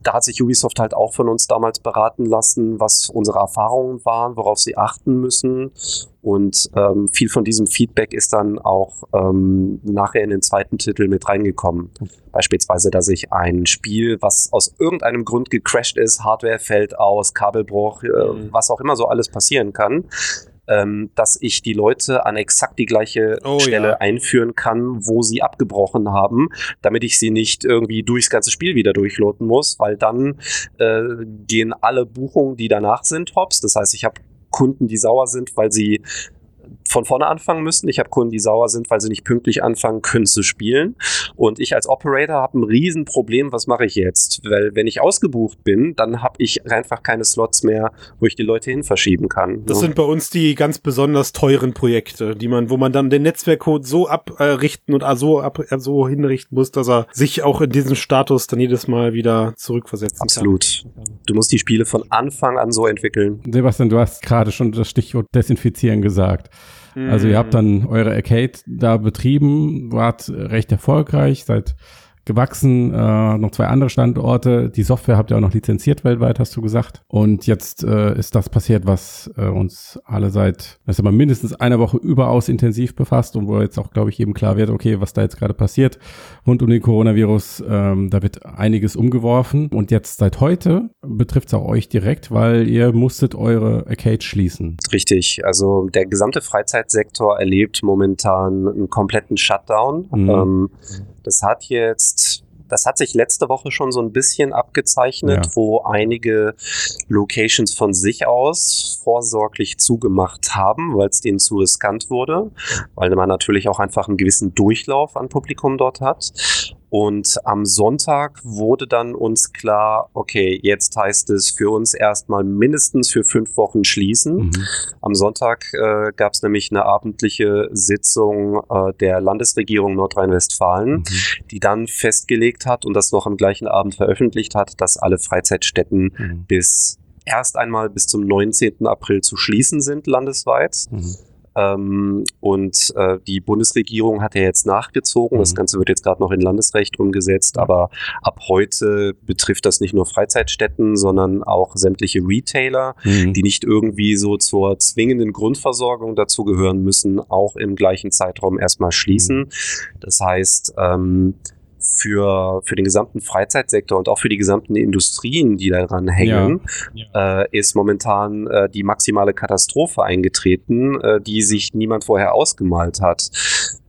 da hat sich Ubisoft halt auch von uns damals beraten lassen, was unsere Erfahrungen waren, worauf sie achten müssen. Und ähm, viel von diesem Feedback ist dann auch ähm, nachher in den zweiten Titel mit reingekommen. Beispielsweise, dass ich ein Spiel, was aus irgendeinem Grund gecrashed ist, Hardware fällt aus, Kabelbruch, äh, mhm. was auch immer so alles passieren kann, ähm, dass ich die Leute an exakt die gleiche oh, Stelle ja. einführen kann, wo sie abgebrochen haben, damit ich sie nicht irgendwie durchs ganze Spiel wieder durchloten muss, weil dann äh, gehen alle Buchungen, die danach sind, hops. Das heißt, ich habe Kunden, die sauer sind, weil sie von vorne anfangen müssen. Ich habe Kunden, die sauer sind, weil sie nicht pünktlich anfangen können zu spielen. Und ich als Operator habe ein Riesenproblem. Was mache ich jetzt? Weil wenn ich ausgebucht bin, dann habe ich einfach keine Slots mehr, wo ich die Leute hin verschieben kann. Das ja. sind bei uns die ganz besonders teuren Projekte, die man, wo man dann den Netzwerkcode so abrichten und so, ab, so hinrichten muss, dass er sich auch in diesem Status dann jedes Mal wieder zurückversetzen Absolut. kann. Absolut. Du musst die Spiele von Anfang an so entwickeln. Sebastian, du hast gerade schon das Stichwort Desinfizieren gesagt. Also ihr habt dann eure Arcade da betrieben, wart recht erfolgreich, seid gewachsen, äh, noch zwei andere Standorte. Die Software habt ihr auch noch lizenziert weltweit, hast du gesagt. Und jetzt äh, ist das passiert, was äh, uns alle seit, das ist aber mindestens einer Woche überaus intensiv befasst und wo jetzt auch, glaube ich, eben klar wird, okay, was da jetzt gerade passiert rund um den Coronavirus, ähm, da wird einiges umgeworfen. Und jetzt seit heute betrifft es auch euch direkt, weil ihr musstet eure Arcade schließen. Richtig, also der gesamte Freizeitsektor erlebt momentan einen kompletten Shutdown. Mhm. Ähm, das hat jetzt, das hat sich letzte Woche schon so ein bisschen abgezeichnet, ja. wo einige Locations von sich aus vorsorglich zugemacht haben, weil es denen zu riskant wurde, weil man natürlich auch einfach einen gewissen Durchlauf an Publikum dort hat. Und am Sonntag wurde dann uns klar, okay, jetzt heißt es für uns erstmal mindestens für fünf Wochen schließen. Mhm. Am Sonntag äh, gab es nämlich eine abendliche Sitzung äh, der Landesregierung Nordrhein-Westfalen, mhm. die dann festgelegt hat und das noch am gleichen Abend veröffentlicht hat, dass alle Freizeitstätten mhm. bis erst einmal bis zum 19. April zu schließen sind landesweit. Mhm. Ähm, und äh, die Bundesregierung hat ja jetzt nachgezogen. Mhm. Das Ganze wird jetzt gerade noch in Landesrecht umgesetzt, aber ab heute betrifft das nicht nur Freizeitstätten, sondern auch sämtliche Retailer, mhm. die nicht irgendwie so zur zwingenden Grundversorgung dazugehören müssen, auch im gleichen Zeitraum erstmal schließen. Mhm. Das heißt, ähm, für, für den gesamten Freizeitsektor und auch für die gesamten Industrien, die daran hängen, ja. äh, ist momentan äh, die maximale Katastrophe eingetreten, äh, die sich niemand vorher ausgemalt hat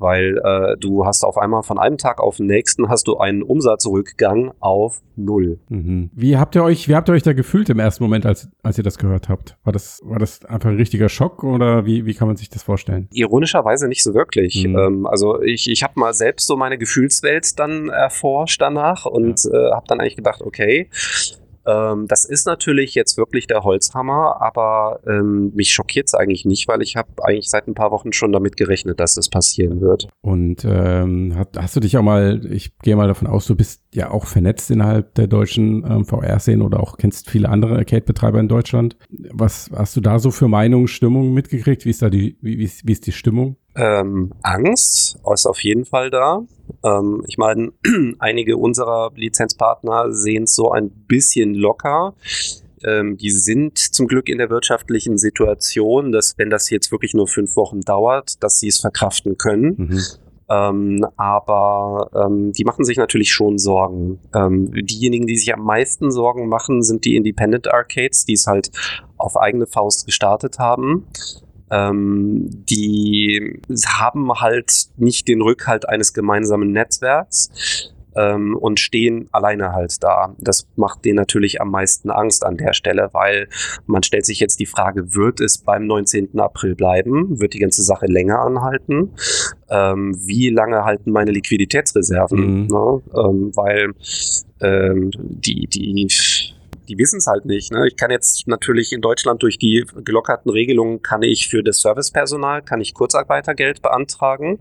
weil äh, du hast auf einmal von einem Tag auf den nächsten hast du einen Umsatzrückgang auf null. Mhm. Wie habt ihr euch, wie habt ihr euch da gefühlt im ersten Moment, als, als ihr das gehört habt? War das, war das einfach ein richtiger Schock oder wie, wie kann man sich das vorstellen? Ironischerweise nicht so wirklich. Mhm. Ähm, also ich, ich habe mal selbst so meine Gefühlswelt dann erforscht danach und ja. äh, habe dann eigentlich gedacht, okay, ähm, das ist natürlich jetzt wirklich der Holzhammer, aber ähm, mich schockiert es eigentlich nicht, weil ich habe eigentlich seit ein paar Wochen schon damit gerechnet, dass das passieren wird. Und ähm, hast, hast du dich auch mal, ich gehe mal davon aus, du bist ja auch vernetzt innerhalb der deutschen ähm, VR-Szene oder auch kennst viele andere Arcade-Betreiber in Deutschland. Was hast du da so für Meinungen, Stimmung mitgekriegt? Wie ist da die, wie, wie, ist, wie ist die Stimmung? Ähm, Angst ist auf jeden Fall da. Ähm, ich meine, einige unserer Lizenzpartner sehen es so ein bisschen locker. Ähm, die sind zum Glück in der wirtschaftlichen Situation, dass wenn das jetzt wirklich nur fünf Wochen dauert, dass sie es verkraften können. Mhm. Ähm, aber ähm, die machen sich natürlich schon Sorgen. Ähm, diejenigen, die sich am meisten Sorgen machen, sind die Independent Arcades, die es halt auf eigene Faust gestartet haben. Ähm, die haben halt nicht den Rückhalt eines gemeinsamen Netzwerks ähm, und stehen alleine halt da. Das macht denen natürlich am meisten Angst an der Stelle, weil man stellt sich jetzt die Frage, wird es beim 19. April bleiben? Wird die ganze Sache länger anhalten? Ähm, wie lange halten meine Liquiditätsreserven? Mhm. Ne? Ähm, weil ähm, die, die die wissen es halt nicht. Ne? Ich kann jetzt natürlich in Deutschland durch die gelockerten Regelungen kann ich für das Servicepersonal kann ich Kurzarbeitergeld beantragen,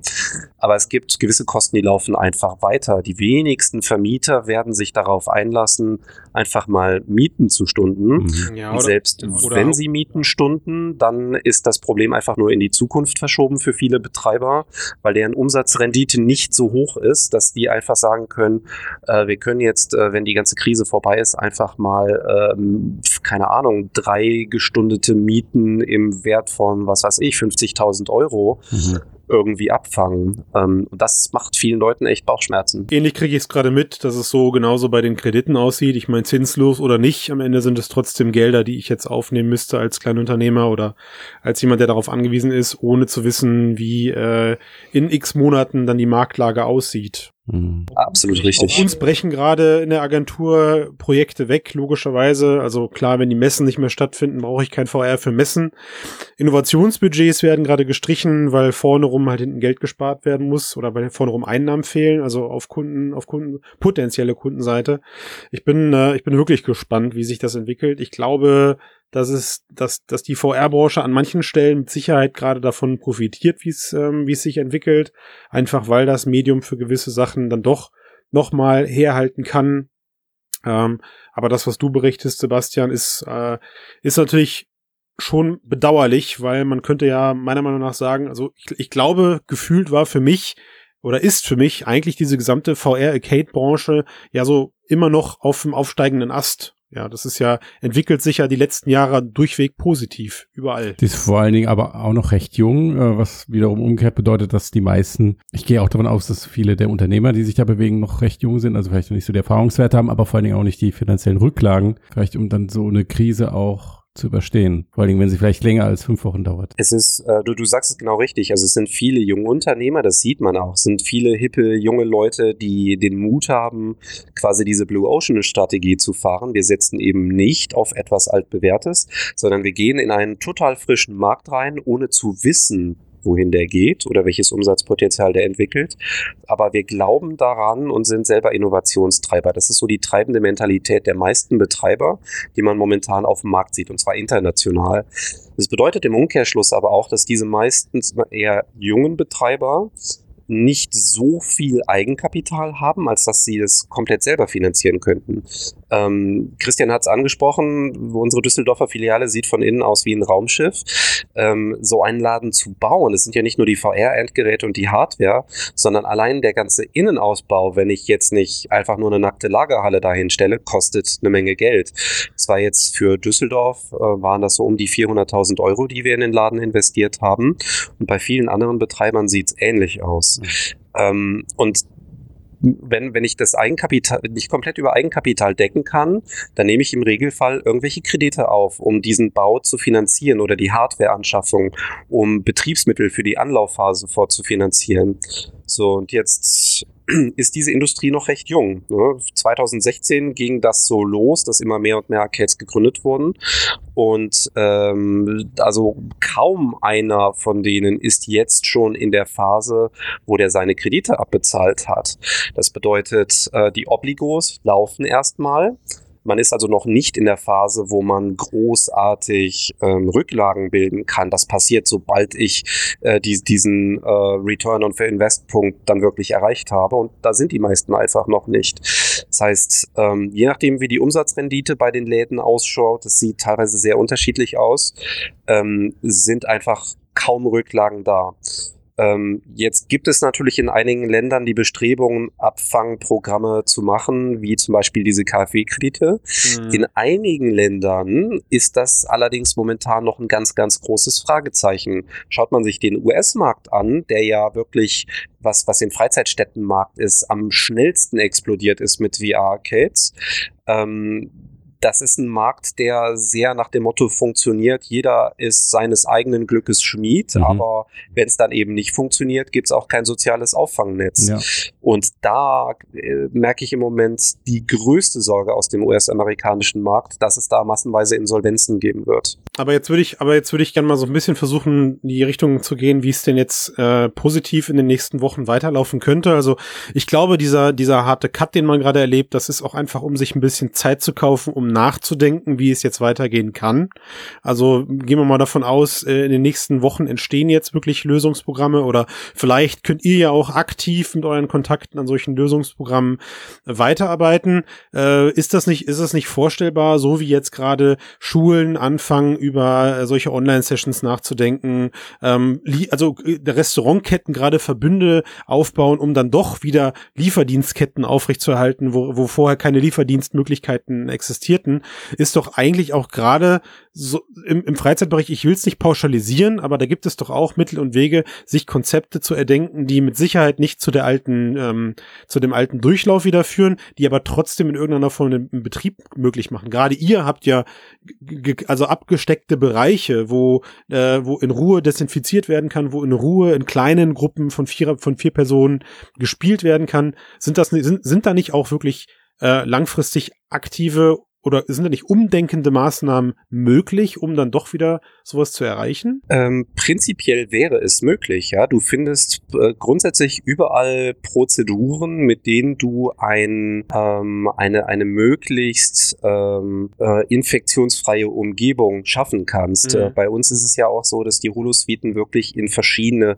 aber es gibt gewisse Kosten, die laufen einfach weiter. Die wenigsten Vermieter werden sich darauf einlassen, einfach mal Mieten zu stunden. Mhm. Ja, oder, selbst oder wenn sie Mieten stunden, dann ist das Problem einfach nur in die Zukunft verschoben für viele Betreiber, weil deren Umsatzrendite nicht so hoch ist, dass die einfach sagen können, äh, wir können jetzt, äh, wenn die ganze Krise vorbei ist, einfach mal ähm, keine Ahnung, drei gestundete Mieten im Wert von, was weiß ich, 50.000 Euro mhm. irgendwie abfangen. Ähm, das macht vielen Leuten echt Bauchschmerzen. Ähnlich kriege ich es gerade mit, dass es so genauso bei den Krediten aussieht. Ich meine, zinslos oder nicht, am Ende sind es trotzdem Gelder, die ich jetzt aufnehmen müsste als Kleinunternehmer oder als jemand, der darauf angewiesen ist, ohne zu wissen, wie äh, in x Monaten dann die Marktlage aussieht. Mhm. Absolut richtig. Auf uns brechen gerade in der Agentur Projekte weg, logischerweise. Also klar, wenn die Messen nicht mehr stattfinden, brauche ich kein VR für Messen. Innovationsbudgets werden gerade gestrichen, weil vorne rum halt hinten Geld gespart werden muss oder weil vorne rum Einnahmen fehlen, also auf Kunden, auf Kunden, potenzielle Kundenseite. Ich bin, äh, ich bin wirklich gespannt, wie sich das entwickelt. Ich glaube, dass es, dass, dass die VR-Branche an manchen Stellen mit Sicherheit gerade davon profitiert, wie es, ähm, wie es sich entwickelt. Einfach weil das Medium für gewisse Sachen dann doch nochmal herhalten kann. Ähm, aber das, was du berichtest, Sebastian, ist, äh, ist natürlich schon bedauerlich, weil man könnte ja meiner Meinung nach sagen, also ich, ich glaube, gefühlt war für mich oder ist für mich eigentlich diese gesamte VR-Arcade-Branche ja so immer noch auf dem aufsteigenden Ast. Ja, das ist ja, entwickelt sich ja die letzten Jahre durchweg positiv, überall. Die ist vor allen Dingen aber auch noch recht jung, äh, was wiederum umgekehrt bedeutet, dass die meisten, ich gehe auch davon aus, dass viele der Unternehmer, die sich da bewegen, noch recht jung sind, also vielleicht noch nicht so die Erfahrungswerte haben, aber vor allen Dingen auch nicht die finanziellen Rücklagen, vielleicht um dann so eine Krise auch zu überstehen. Vor allem, wenn sie vielleicht länger als fünf Wochen dauert. Es ist, äh, du, du sagst es genau richtig. Also es sind viele junge Unternehmer, das sieht man auch. Es sind viele hippe junge Leute, die den Mut haben, quasi diese Blue Ocean Strategie zu fahren. Wir setzen eben nicht auf etwas altbewährtes, sondern wir gehen in einen total frischen Markt rein, ohne zu wissen, wohin der geht oder welches Umsatzpotenzial der entwickelt. Aber wir glauben daran und sind selber Innovationstreiber. Das ist so die treibende Mentalität der meisten Betreiber, die man momentan auf dem Markt sieht, und zwar international. Das bedeutet im Umkehrschluss aber auch, dass diese meistens eher jungen Betreiber nicht so viel Eigenkapital haben, als dass sie es komplett selber finanzieren könnten. Ähm, Christian hat es angesprochen, unsere Düsseldorfer Filiale sieht von innen aus wie ein Raumschiff. Ähm, so einen Laden zu bauen, es sind ja nicht nur die VR-Endgeräte und die Hardware, sondern allein der ganze Innenausbau, wenn ich jetzt nicht einfach nur eine nackte Lagerhalle dahin stelle, kostet eine Menge Geld. Es war jetzt für Düsseldorf, äh, waren das so um die 400.000 Euro, die wir in den Laden investiert haben. Und bei vielen anderen Betreibern sieht es ähnlich aus. Mhm. Ähm, und wenn, wenn ich das Eigenkapital nicht komplett über Eigenkapital decken kann, dann nehme ich im Regelfall irgendwelche Kredite auf, um diesen Bau zu finanzieren oder die Hardwareanschaffung, um Betriebsmittel für die Anlaufphase vorzufinanzieren. So, und jetzt ist diese Industrie noch recht jung. Ne? 2016 ging das so los, dass immer mehr und mehr Arcades gegründet wurden. Und ähm, also kaum einer von denen ist jetzt schon in der Phase, wo der seine Kredite abbezahlt hat. Das bedeutet, äh, die Obligos laufen erstmal. Man ist also noch nicht in der Phase, wo man großartig ähm, Rücklagen bilden kann. Das passiert, sobald ich äh, die, diesen äh, Return on Invest Punkt dann wirklich erreicht habe. Und da sind die meisten einfach noch nicht. Das heißt, ähm, je nachdem, wie die Umsatzrendite bei den Läden ausschaut, das sieht teilweise sehr unterschiedlich aus, ähm, sind einfach kaum Rücklagen da. Ähm, jetzt gibt es natürlich in einigen Ländern die Bestrebungen, Abfangprogramme zu machen, wie zum Beispiel diese KfW-Kredite. Mhm. In einigen Ländern ist das allerdings momentan noch ein ganz, ganz großes Fragezeichen. Schaut man sich den US-Markt an, der ja wirklich was, was den Freizeitstättenmarkt ist, am schnellsten explodiert ist mit VR-Arcades. Ähm, das ist ein Markt, der sehr nach dem Motto funktioniert, jeder ist seines eigenen Glückes Schmied, mhm. aber wenn es dann eben nicht funktioniert, gibt es auch kein soziales Auffangnetz. Ja. Und da äh, merke ich im Moment die größte Sorge aus dem US-amerikanischen Markt, dass es da massenweise Insolvenzen geben wird. Aber jetzt würde ich, aber jetzt würde ich gerne mal so ein bisschen versuchen, in die Richtung zu gehen, wie es denn jetzt äh, positiv in den nächsten Wochen weiterlaufen könnte. Also ich glaube, dieser, dieser harte Cut, den man gerade erlebt, das ist auch einfach, um sich ein bisschen Zeit zu kaufen, um nachzudenken, wie es jetzt weitergehen kann. Also gehen wir mal davon aus, äh, in den nächsten Wochen entstehen jetzt wirklich Lösungsprogramme oder vielleicht könnt ihr ja auch aktiv mit euren Kontakten an solchen Lösungsprogrammen weiterarbeiten. Äh, ist das nicht, ist es nicht vorstellbar, so wie jetzt gerade Schulen anfangen, über äh, solche Online-Sessions nachzudenken, ähm, also Restaurantketten gerade Verbünde aufbauen, um dann doch wieder Lieferdienstketten aufrechtzuerhalten, wo, wo vorher keine Lieferdienstmöglichkeiten existiert Leuten ist doch eigentlich auch gerade so im, im Freizeitbereich, ich will es nicht pauschalisieren, aber da gibt es doch auch Mittel und Wege, sich Konzepte zu erdenken, die mit Sicherheit nicht zu der alten, ähm, zu dem alten Durchlauf wieder führen, die aber trotzdem in irgendeiner Form einen Betrieb möglich machen. Gerade ihr habt ja also abgesteckte Bereiche, wo, äh, wo in Ruhe desinfiziert werden kann, wo in Ruhe in kleinen Gruppen von vier, von vier Personen gespielt werden kann. Sind das, sind, sind da nicht auch wirklich äh, langfristig aktive oder sind da nicht umdenkende Maßnahmen möglich, um dann doch wieder sowas zu erreichen? Ähm, prinzipiell wäre es möglich, ja. Du findest äh, grundsätzlich überall Prozeduren, mit denen du ein, ähm, eine, eine möglichst ähm, äh, infektionsfreie Umgebung schaffen kannst. Mhm. Äh, bei uns ist es ja auch so, dass die Holosuiten wirklich in verschiedene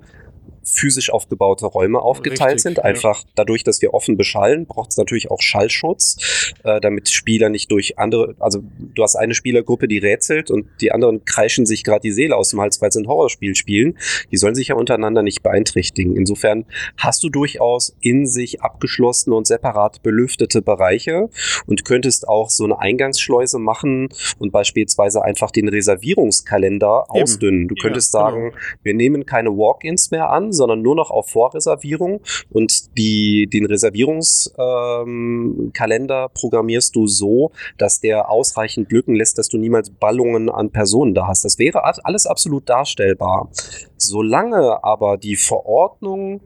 physisch aufgebaute Räume aufgeteilt Richtig, sind. Einfach ja. dadurch, dass wir offen beschallen, braucht es natürlich auch Schallschutz, äh, damit Spieler nicht durch andere, also du hast eine Spielergruppe, die rätselt und die anderen kreischen sich gerade die Seele aus dem Hals, weil sie ein Horrorspiel spielen. Die sollen sich ja untereinander nicht beeinträchtigen. Insofern hast du durchaus in sich abgeschlossene und separat belüftete Bereiche und könntest auch so eine Eingangsschleuse machen und beispielsweise einfach den Reservierungskalender Eben. ausdünnen. Du könntest ja, sagen, genau. wir nehmen keine Walk-ins mehr an, sondern nur noch auf Vorreservierung und die, den Reservierungskalender ähm, programmierst du so, dass der ausreichend Lücken lässt, dass du niemals Ballungen an Personen da hast. Das wäre alles absolut darstellbar. Solange aber die Verordnung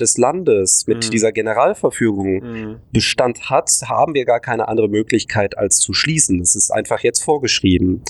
des Landes mit mhm. dieser Generalverfügung mhm. Bestand hat, haben wir gar keine andere Möglichkeit als zu schließen. Das ist einfach jetzt vorgeschrieben.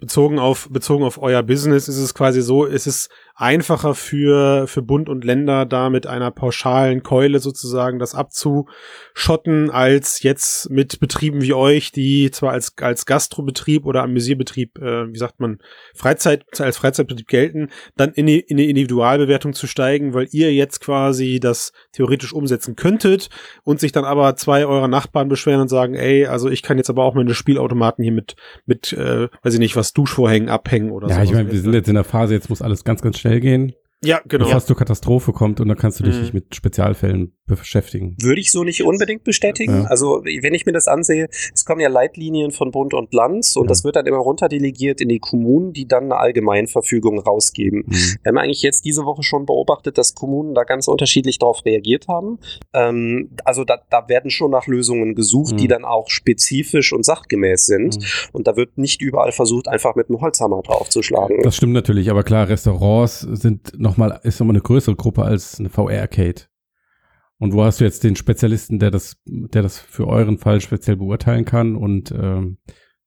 Bezogen auf, bezogen auf euer Business ist es quasi so, es ist einfacher für, für Bund und Länder, da mit einer pauschalen Keule sozusagen das abzuschotten, als jetzt mit Betrieben wie euch, die zwar als, als Gastrobetrieb oder Amüsierbetrieb, äh, wie sagt man, Freizeit, als Freizeitbetrieb gelten, dann in die, in die Individualbewertung zu steigen, weil ihr jetzt quasi das theoretisch umsetzen könntet und sich dann aber zwei eurer Nachbarn beschweren und sagen, ey, also ich kann jetzt aber auch meine Spielautomaten hier mit, mit, äh, weiß ich nicht, was Duschvorhängen abhängen oder so. Ja, ich meine, wir sind jetzt in der Phase, jetzt muss alles ganz, ganz schnell gehen. Ja, genau. Bevor es zur Katastrophe kommt und dann kannst du dich Mhm. nicht mit Spezialfällen beschäftigen. Würde ich so nicht unbedingt bestätigen. Ja. Also, wenn ich mir das ansehe, es kommen ja Leitlinien von Bund und Land und Ja. das wird dann immer runterdelegiert in die Kommunen, die dann eine Allgemeinverfügung rausgeben. Mhm. Wir haben eigentlich jetzt diese Woche schon beobachtet, dass Kommunen da ganz unterschiedlich darauf reagiert haben. Ähm, also da, da werden schon nach Lösungen gesucht, Mhm. die dann auch spezifisch und sachgemäß sind. Mhm. Und da wird nicht überall versucht, einfach mit einem Holzhammer draufzuschlagen. Das stimmt natürlich, aber klar, Restaurants sind noch mal, ist nochmal eine größere Gruppe als eine VR-Arcade. Und wo hast du jetzt den Spezialisten, der das, der das für euren Fall speziell beurteilen kann und ähm,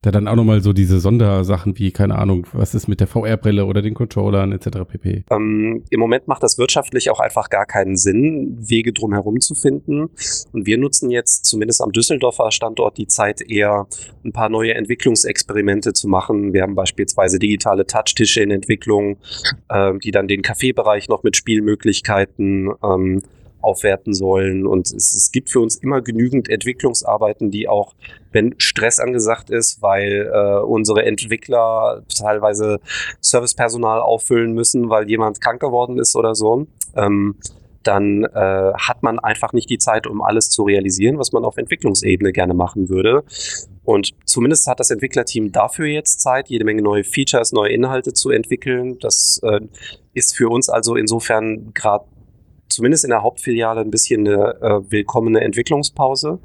der dann auch nochmal so diese Sondersachen wie, keine Ahnung, was ist mit der VR-Brille oder den Controllern etc. pp. Ähm, Im Moment macht das wirtschaftlich auch einfach gar keinen Sinn, Wege drumherum zu finden. Und wir nutzen jetzt zumindest am Düsseldorfer Standort die Zeit eher, ein paar neue Entwicklungsexperimente zu machen. Wir haben beispielsweise digitale Touchtische in Entwicklung, ähm, die dann den Kaffeebereich noch mit Spielmöglichkeiten ähm, aufwerten sollen. Und es, es gibt für uns immer genügend Entwicklungsarbeiten, die auch, wenn Stress angesagt ist, weil äh, unsere Entwickler teilweise Servicepersonal auffüllen müssen, weil jemand krank geworden ist oder so, ähm, dann äh, hat man einfach nicht die Zeit, um alles zu realisieren, was man auf Entwicklungsebene gerne machen würde. Und zumindest hat das Entwicklerteam dafür jetzt Zeit, jede Menge neue Features, neue Inhalte zu entwickeln. Das äh, ist für uns also insofern gerade zumindest in der Hauptfiliale ein bisschen eine äh, willkommene Entwicklungspause.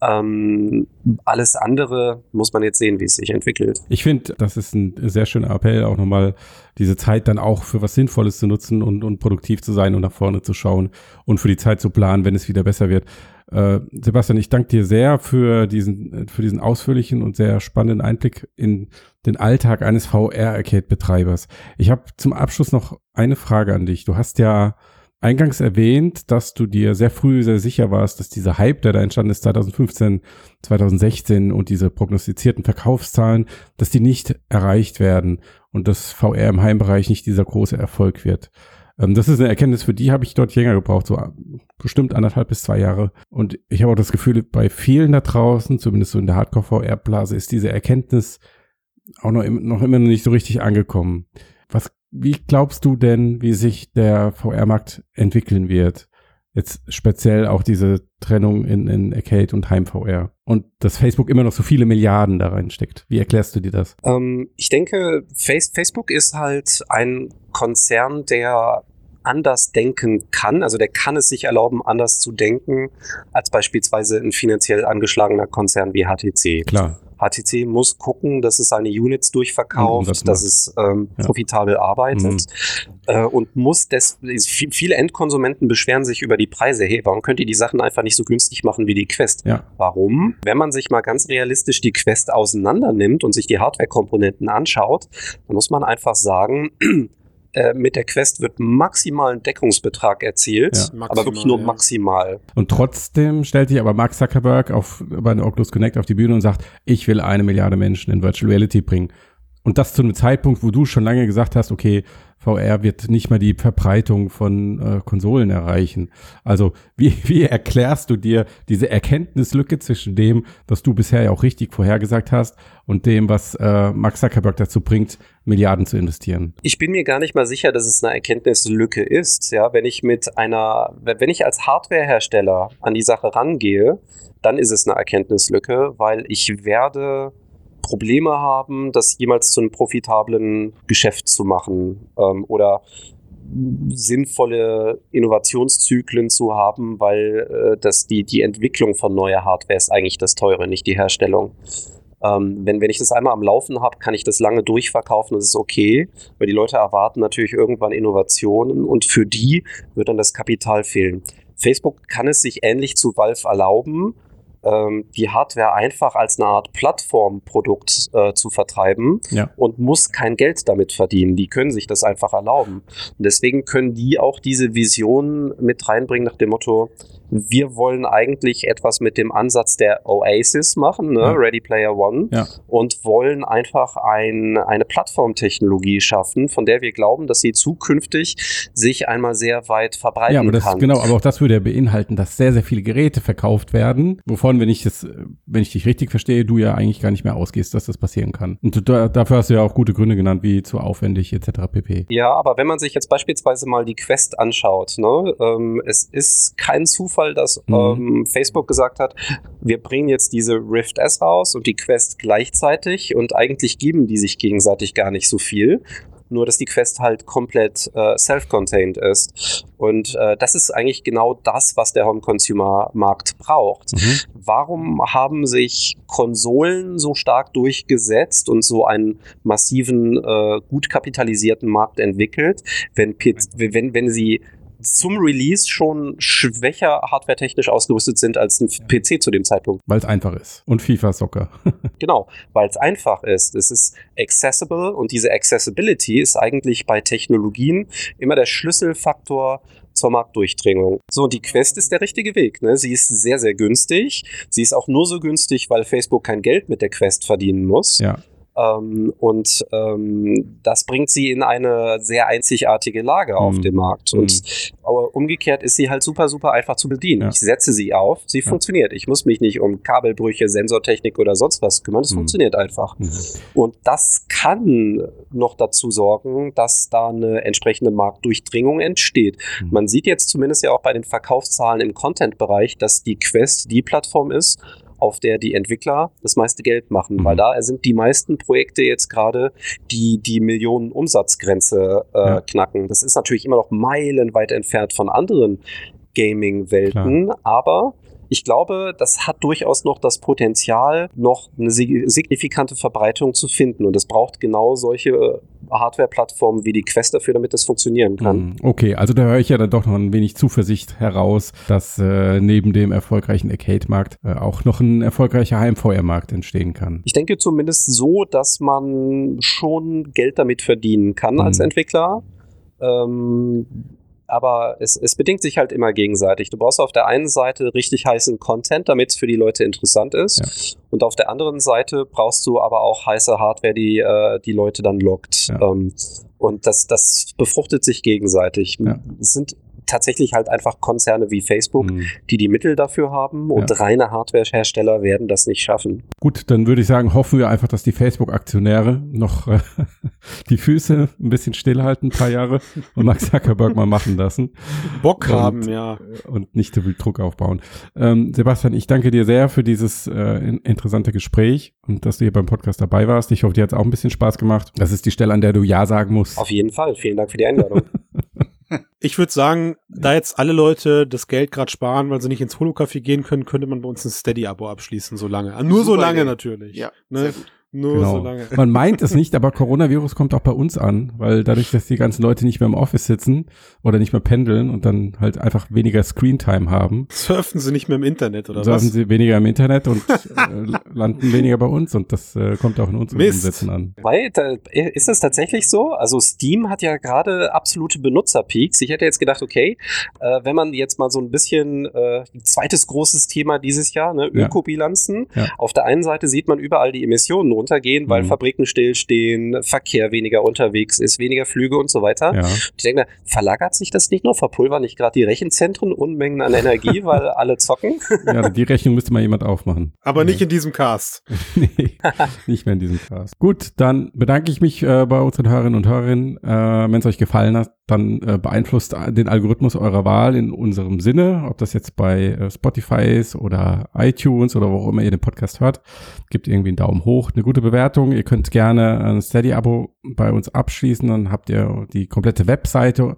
Ähm, alles andere muss man jetzt sehen, wie es sich entwickelt. Ich finde, das ist ein sehr schöner Appell, auch nochmal diese Zeit dann auch für was Sinnvolles zu nutzen und, und produktiv zu sein und nach vorne zu schauen und für die Zeit zu planen, wenn es wieder besser wird. Äh, Sebastian, ich danke dir sehr für diesen, für diesen ausführlichen und sehr spannenden Einblick in den Alltag eines VR-Arcade-Betreibers. Ich habe zum Abschluss noch eine Frage an dich. Du hast ja eingangs erwähnt, dass du dir sehr früh sehr sicher warst, dass dieser Hype, der da entstanden ist 2015, 2016 und diese prognostizierten Verkaufszahlen, dass die nicht erreicht werden und dass VR im Heimbereich nicht dieser große Erfolg wird. Ähm, das ist eine Erkenntnis, für die habe ich dort länger gebraucht, so bestimmt anderthalb bis zwei Jahre. Und ich habe auch das Gefühl, bei vielen da draußen, zumindest so in der Hardcore-VR-Blase, ist diese Erkenntnis auch noch, noch immer nicht so richtig angekommen. Was, wie glaubst du denn, wie sich der VR-Markt entwickeln wird? Jetzt speziell auch diese Trennung in, in Arcade und Heim-VR. Und dass Facebook immer noch so viele Milliarden da reinsteckt. Wie erklärst du dir das? Ähm, ich denke, Face Facebook ist halt ein Konzern, der anders denken kann. Also der kann es sich erlauben, anders zu denken, als beispielsweise ein finanziell angeschlagener Konzern wie HTC. Klar. HTC muss gucken, dass es seine Units Und durchverkauft, Umsatz dass es ähm, Ja. profitabel arbeitet äh, und muss des, vi- viele Endkonsumenten beschweren sich über die Preise. Hey, warum könnt ihr die Sachen einfach nicht so günstig machen wie die Quest? Ja. Warum? Wenn man sich mal ganz realistisch die Quest auseinander nimmt und sich die Hardware-Komponenten anschaut, dann muss man einfach sagen, äh, mit der Quest wird maximal ein Deckungsbetrag erzielt, Ja. aber wirklich nur ja. maximal. Und trotzdem stellt sich aber Mark Zuckerberg auf, bei der Oculus Connect auf die Bühne und sagt, ich will eine Milliarde Menschen in Virtual Reality bringen. Und das zu einem Zeitpunkt, wo du schon lange gesagt hast, okay, VR wird nicht mal die Verbreitung von äh, Konsolen erreichen. Also wie, wie erklärst du dir diese Erkenntnislücke zwischen dem, was du bisher ja auch richtig vorhergesagt hast und dem, was äh, Mark Zuckerberg dazu bringt, Milliarden zu investieren? Ich bin mir gar nicht mal sicher, dass es eine Erkenntnislücke ist. Ja, wenn ich mit einer, wenn ich als Hardwarehersteller an die Sache rangehe, dann ist es eine Erkenntnislücke, weil ich werde Probleme haben, das jemals zu einem profitablen Geschäft zu machen ähm, oder sinnvolle Innovationszyklen zu haben, weil äh, das die, die Entwicklung von neuer Hardware ist eigentlich das Teure, nicht die Herstellung. Ähm, wenn, wenn ich das einmal am Laufen habe, kann ich das lange durchverkaufen, das ist okay, weil die Leute erwarten natürlich irgendwann Innovationen und für die wird dann das Kapital fehlen. Facebook kann es sich ähnlich zu Valve erlauben, ähm, die Hardware einfach als eine Art Plattformprodukt äh, zu vertreiben Ja. und muss kein Geld damit verdienen. Die können sich das einfach erlauben. Und deswegen können die auch diese Vision mit reinbringen nach dem Motto, wir wollen eigentlich etwas mit dem Ansatz der Oasis machen, ne? Ja. Ready Player One, Ja. und wollen einfach ein, eine Plattformtechnologie schaffen, von der wir glauben, dass sie zukünftig sich einmal sehr weit verbreiten Ja, aber das kann. genau, aber auch das würde ja beinhalten, dass sehr, sehr viele Geräte verkauft werden, wovon, wenn ich das, wenn ich dich richtig verstehe, du ja eigentlich gar nicht mehr ausgehst, dass das passieren kann. Und da, dafür hast du ja auch gute Gründe genannt, wie zu aufwendig etc. pp. Ja, aber wenn man sich jetzt beispielsweise mal die Quest anschaut, ne, ähm, es ist kein Zufall, dass Mhm. ähm, Facebook gesagt hat, wir bringen jetzt diese Rift S raus und die Quest gleichzeitig und eigentlich geben die sich gegenseitig gar nicht so viel. Nur, dass die Quest halt komplett äh, self-contained ist. Und äh, das ist eigentlich genau das, was der Home-Consumer-Markt braucht. Mhm. Warum haben sich Konsolen so stark durchgesetzt und so einen massiven, äh, gut kapitalisierten Markt entwickelt, wenn, wenn, wenn sie zum Release schon schwächer hardwaretechnisch ausgerüstet sind als ein PC zu dem Zeitpunkt? Weil es einfach ist. Und FIFA Soccer. Genau, weil es einfach ist. Es ist accessible und diese Accessibility ist eigentlich bei Technologien immer der Schlüsselfaktor zur Marktdurchdringung. So, die Quest ist der richtige Weg. Ne? Sie ist sehr, sehr günstig. Sie ist auch nur so günstig, weil Facebook kein Geld mit der Quest verdienen muss. Ja. Ähm, und ähm, das bringt sie in eine sehr einzigartige Lage auf Mhm. dem Markt. Und aber umgekehrt ist sie halt super, super einfach zu bedienen. Ja. Ich setze sie auf, sie Ja. funktioniert. Ich muss mich nicht um Kabelbrüche, Sensortechnik oder sonst was kümmern. Es Mhm. funktioniert einfach. Mhm. Und das kann noch dazu sorgen, dass da eine entsprechende Marktdurchdringung entsteht. Mhm. Man sieht jetzt zumindest ja auch bei den Verkaufszahlen im Content-Bereich, dass die Quest die Plattform ist, auf der die Entwickler das meiste Geld machen, Mhm. weil da sind die meisten Projekte jetzt gerade, die die Millionen Umsatzgrenze äh, Ja. knacken. Das ist natürlich immer noch meilenweit entfernt von anderen Gaming-Welten, aber ich glaube, das hat durchaus noch das Potenzial, noch eine sig- signifikante Verbreitung zu finden. Und es braucht genau solche Hardware-Plattformen wie die Quest dafür, damit das funktionieren kann. Mhm. Okay, also da höre ich ja dann doch noch ein wenig Zuversicht heraus, dass äh, neben dem erfolgreichen Arcade-Markt äh, auch noch ein erfolgreicher Heimfeuermarkt entstehen kann. Ich denke zumindest so, dass man schon Geld damit verdienen kann als Mhm. Entwickler. Ähm, aber es, es bedingt sich halt immer gegenseitig. Du brauchst auf der einen Seite richtig heißen Content, damit es für die Leute interessant ist. Und auf der anderen Seite brauchst du aber auch heiße Hardware, die äh, die Leute dann lockt. Ja. Ähm, und das, das befruchtet sich gegenseitig. Ja. Es sind tatsächlich halt einfach Konzerne wie Facebook, Mhm. die die Mittel dafür haben und Ja. reine Hardwarehersteller werden das nicht schaffen. Gut, dann würde ich sagen, hoffen wir einfach, dass die Facebook-Aktionäre noch äh, die Füße ein bisschen stillhalten, ein paar Jahre, und Mark Zuckerberg mal machen lassen Bock Und- haben, ja. und nicht so viel Druck aufbauen. Ähm, Sebastian, ich danke dir sehr für dieses äh, in interessante Gespräch und dass du hier beim Podcast dabei warst. Ich hoffe, dir hat es auch ein bisschen Spaß gemacht. Das ist die Stelle, an der du Ja sagen musst. Auf jeden Fall. Vielen Dank für die Einladung. Ich würde sagen, da jetzt alle Leute das Geld gerade sparen, weil sie nicht ins Holocafé gehen können, könnte man bei uns ein Steady-Abo abschließen, so lange. Nur so lange natürlich. Ja, Ne? sehr gut. Nur Genau. so lange. Man meint es nicht, aber Coronavirus kommt auch bei uns an, weil dadurch, dass die ganzen Leute nicht mehr im Office sitzen oder nicht mehr pendeln und dann halt einfach weniger Screentime haben, Surfen sie nicht mehr im Internet oder surfen was? sie weniger im Internet und äh, landen weniger bei uns und das äh, kommt auch in unseren Mist. Umsätzen an. Weil, da, ist das tatsächlich so? Also Steam hat ja gerade absolute Benutzerpeaks. Ich hätte jetzt gedacht, okay, äh, wenn man jetzt mal so ein bisschen, äh, ein zweites großes Thema dieses Jahr, ne, Ja. Ökobilanzen. Ja. Auf der einen Seite sieht man überall die Emissionen runtergehen, weil Mhm. Fabriken stillstehen, Verkehr weniger unterwegs ist, weniger Flüge und so weiter. Ja. Ich denke mir, verlagert sich das nicht noch? Verpulvern nicht gerade die Rechenzentren Unmengen an Energie, weil alle zocken? ja, die Rechnung müsste mal jemand aufmachen. Aber nicht in diesem Cast. nee, nicht mehr in diesem Cast. Gut, dann bedanke ich mich äh, bei unseren Hörerinnen und Hörern. Äh, Wenn es euch gefallen hat, dann äh, beeinflusst den Algorithmus eurer Wahl in unserem Sinne, ob das jetzt bei äh, Spotify ist oder iTunes oder wo auch immer ihr den Podcast hört. Gebt irgendwie einen Daumen hoch, eine gute Bewertung. Ihr könnt gerne ein Steady-Abo bei uns abschließen, dann habt ihr die komplette Webseite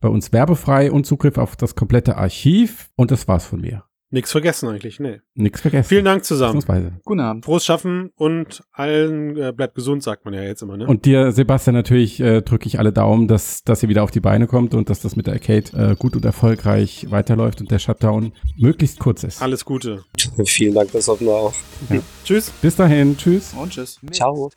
bei uns werbefrei und Zugriff auf das komplette Archiv. Und das war's von mir. Nix vergessen eigentlich, nee. Nix vergessen. Vielen Dank zusammen. Guten Abend. Frohes Schaffen und allen äh, bleibt gesund, sagt man ja jetzt immer, ne? Und dir, Sebastian, natürlich äh, drücke ich alle Daumen, dass, dass ihr wieder auf die Beine kommt und dass das mit der Arcade äh, gut und erfolgreich weiterläuft und der Shutdown möglichst kurz ist. Alles Gute. Vielen Dank, das hoffen wir auch. Tschüss. Bis dahin, tschüss. Und tschüss. Ciao.